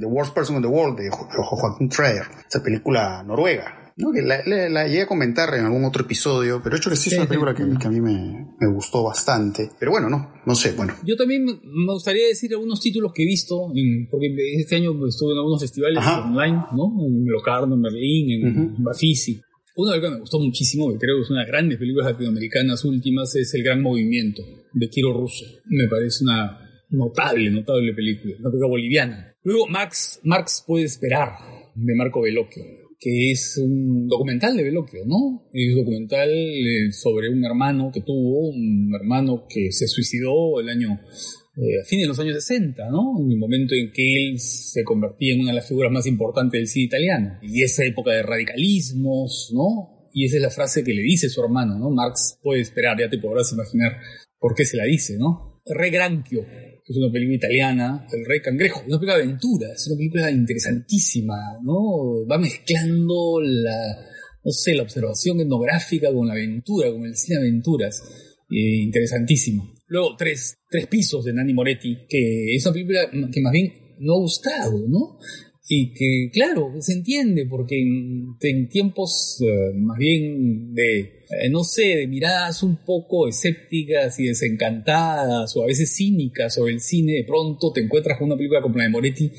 The Worst Person in the World de Joaquin Trier, esa película noruega no, que la, la, llegué a comentar en algún otro episodio, pero hecho que sí es una película que, a mí me, me, gustó bastante. Pero bueno, no, no sé, bueno. Yo también me gustaría decir algunos títulos que he visto, porque este año estuve en algunos festivales online, ¿no? En Locarno, en Berlín, en Bafisi. Uno de los que me gustó muchísimo, que creo que es una de las grandes películas latinoamericanas últimas, es El Gran Movimiento, de Kiro Russo. Me parece una notable, notable película, una película boliviana. Luego, Max, Marx puede esperar, de Marco Bellocchio que es un documental de Veloquio, ¿no? Es documental eh, sobre un hermano que tuvo, un hermano que se suicidó el año, eh, a fines de los años 60, ¿no? En el momento en que él se convertía en una de las figuras más importantes del cine italiano. Y esa época de radicalismos, ¿no? Y esa es la frase que le dice su hermano, ¿no? Marx puede esperar, ya te podrás imaginar por qué se la dice, ¿no? Re Es una película italiana, El Rey Cangrejo, una película de aventura, es una película interesantísima, ¿no? Va mezclando la, no sé, la observación etnográfica con la aventura, con el cine aventuras, eh, interesantísimo. Luego, tres, tres pisos de Nanni Moretti, que es una película que más bien no ha gustado, ¿no? Y que, claro, se entiende, porque en, tiempos eh, más bien de, eh, no sé, de miradas un poco escépticas y desencantadas o a veces cínicas sobre el cine, de pronto te encuentras con una película como la de Moretti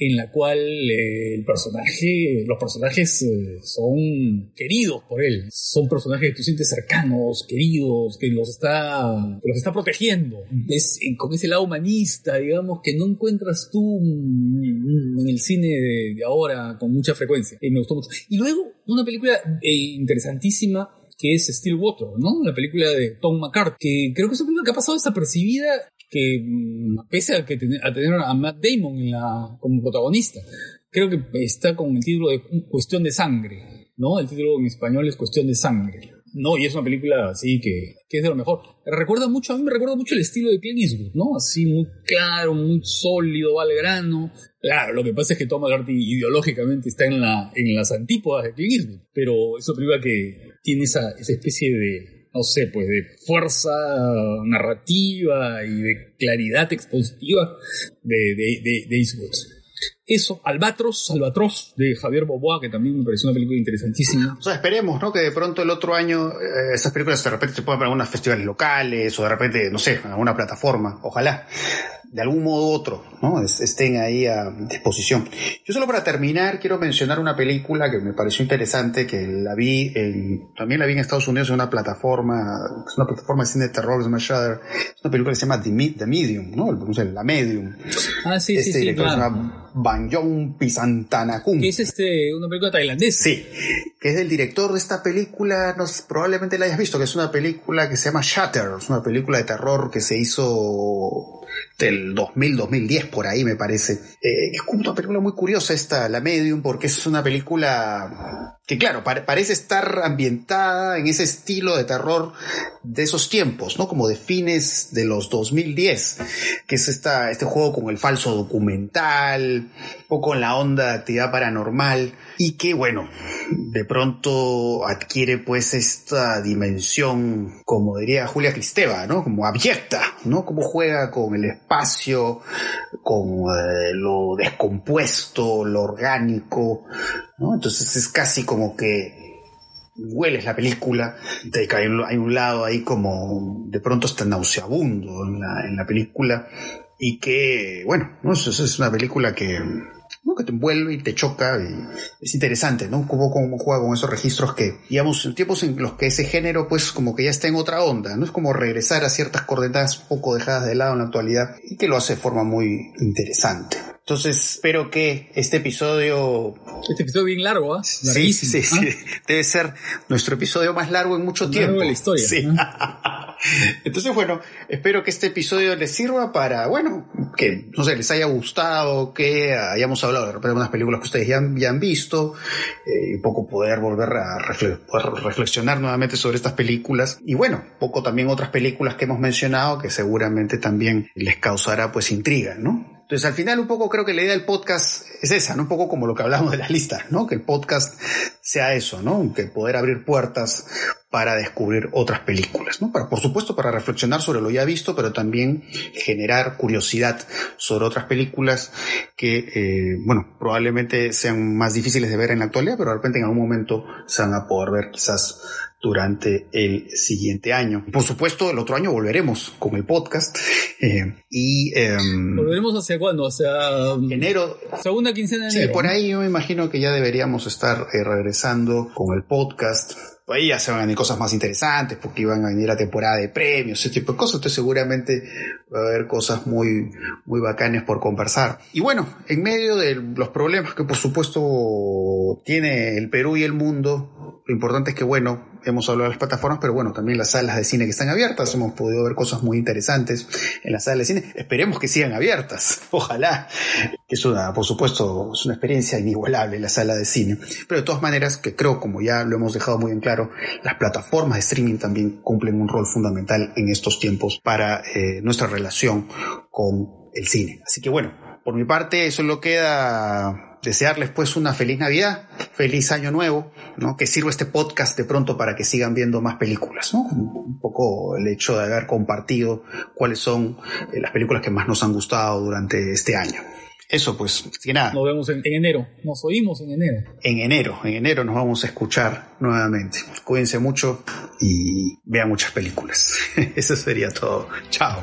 en la cual eh, el personaje, los personajes eh, son queridos por él, son personajes que tú sientes cercanos, queridos, que los está, los está protegiendo. Es con ese lado humanista, digamos, que no encuentras tú en el cine de, ahora con mucha frecuencia. Y me gustó mucho. Y luego, una película eh, interesantísima que es Stillwater, ¿no? La película de Tom McCarthy, que creo que es una película que ha pasado desapercibida que mm, pese a, que a tener a Matt Damon como protagonista, creo que está con el título de Cuestión de Sangre, ¿no? El título en español es Cuestión de Sangre. No, y es una película así que, que es de lo mejor. Recuerda mucho, a mí me recuerda mucho el estilo de Clint Eastwood, ¿no? Así muy claro, muy sólido, vale grano. Claro, lo que pasa es que Tom McCarthy ideológicamente está en, la, en las antípodas de Clint Eastwood, pero es una que tiene esa, esa especie de, no sé, pues de fuerza narrativa y de claridad expositiva de, de, de, Eastwood. Eso, Albatros, Albatros, de Javier Boboa, que también me pareció una película interesantísima. O sea, esperemos, ¿no? Que de pronto el otro año eh, esas películas de repente se puedan ver en algunos festivales locales o de repente, no sé, en alguna plataforma. Ojalá de algún modo u otro, ¿no? estén ahí a disposición. Yo solo para terminar quiero mencionar una película que me pareció interesante, que la vi en, también la vi en Estados Unidos en una plataforma, es una plataforma de cine de terror, es una película que se llama The, Medium, ¿no? La Medium. Ah, sí, este sí, director sí, se Banjong Pisantanakun. Que es este, una película tailandesa. Sí, que es el director de esta película, no probablemente la hayas visto, que es una película que se llama Shatter, es una película de terror que se hizo del 2000-2010 por ahí me parece. Eh, es una película muy curiosa esta, La Medium, porque es una película que claro, parece estar ambientada en ese estilo de terror de esos tiempos, ¿no? Como de fines de los 2010, que es esta, este juego con el falso documental, o con la onda de actividad paranormal, y que bueno, de pronto adquiere pues esta dimensión, como diría Julia Cristeva, ¿no? Como abyecta, ¿no? Como juega con el con eh, lo descompuesto, lo orgánico, ¿no? Entonces es casi como que hueles la película, hay un, hay un lado ahí como de pronto está nauseabundo en la, en la película y que, bueno, ¿no? es, es una película que, que te envuelve y te choca y es interesante, ¿no? Cómo, cómo juega con esos registros que, digamos, en tiempos en los que ese género pues como que ya está en otra onda, ¿no? Es como regresar a ciertas coordenadas poco dejadas de lado en la actualidad y que lo hace de forma muy interesante. Entonces espero que este episodio... Este episodio bien largo, ¿ah? Sí, sí, sí. Debe ser nuestro episodio más largo en mucho tiempo. Largo de la historia. Sí. Entonces, bueno, espero que este episodio les sirva para, bueno, que, no sé, les haya gustado, que hayamos hablado de repente de unas películas que ustedes ya, han visto, eh, un poco poder volver a reflexionar nuevamente sobre estas películas. Y bueno, poco también otras películas que hemos mencionado que seguramente también les causará pues intriga, ¿no? Entonces, al final, un poco creo que la idea del podcast es esa, ¿no? Un poco como lo que hablamos de las listas, ¿no? Que el podcast sea eso, ¿no? Que poder abrir puertas para descubrir otras películas, ¿no? Para, por supuesto, para reflexionar sobre lo ya visto, pero también generar curiosidad sobre otras películas que, eh, bueno, probablemente sean más difíciles de ver en la actualidad, pero de repente en algún momento se van a poder ver quizás durante el siguiente año. Por supuesto, el otro año volveremos con el podcast. Eh, y em, volveremos hacia cuándo? Hacia enero. Segunda quincena de enero. Sí, por ahí yo me imagino que ya deberíamos estar eh, regresando con el podcast ahí ya se van a venir cosas más interesantes porque iban a venir la temporada de premios, ese tipo de cosas. Entonces seguramente va a haber cosas muy, muy bacanes por conversar. Y bueno, en medio de los problemas que por supuesto tiene el Perú y el mundo, lo importante es que bueno, hemos hablado de las plataformas, pero bueno, también las salas de cine que están abiertas, hemos podido ver cosas muy interesantes en las salas de cine. Esperemos que sigan abiertas, ojalá. Es una, por supuesto, es una experiencia inigualable la sala de cine. Pero de todas maneras, que creo, como ya lo hemos dejado muy en claro, las plataformas de streaming también cumplen un rol fundamental en estos tiempos para eh, nuestra relación con el cine. Así que bueno, por mi parte, solo queda desearles pues una feliz Navidad, feliz año nuevo, ¿no? Que sirva este podcast de pronto para que sigan viendo más películas, ¿no? Un poco el hecho de haber compartido cuáles son eh, las películas que más nos han gustado durante este año. Eso pues, que nada. Nos vemos en, enero, nos oímos en enero. En enero, en enero nos vamos a escuchar nuevamente. Cuídense mucho y vean muchas películas. Eso sería todo. Chao.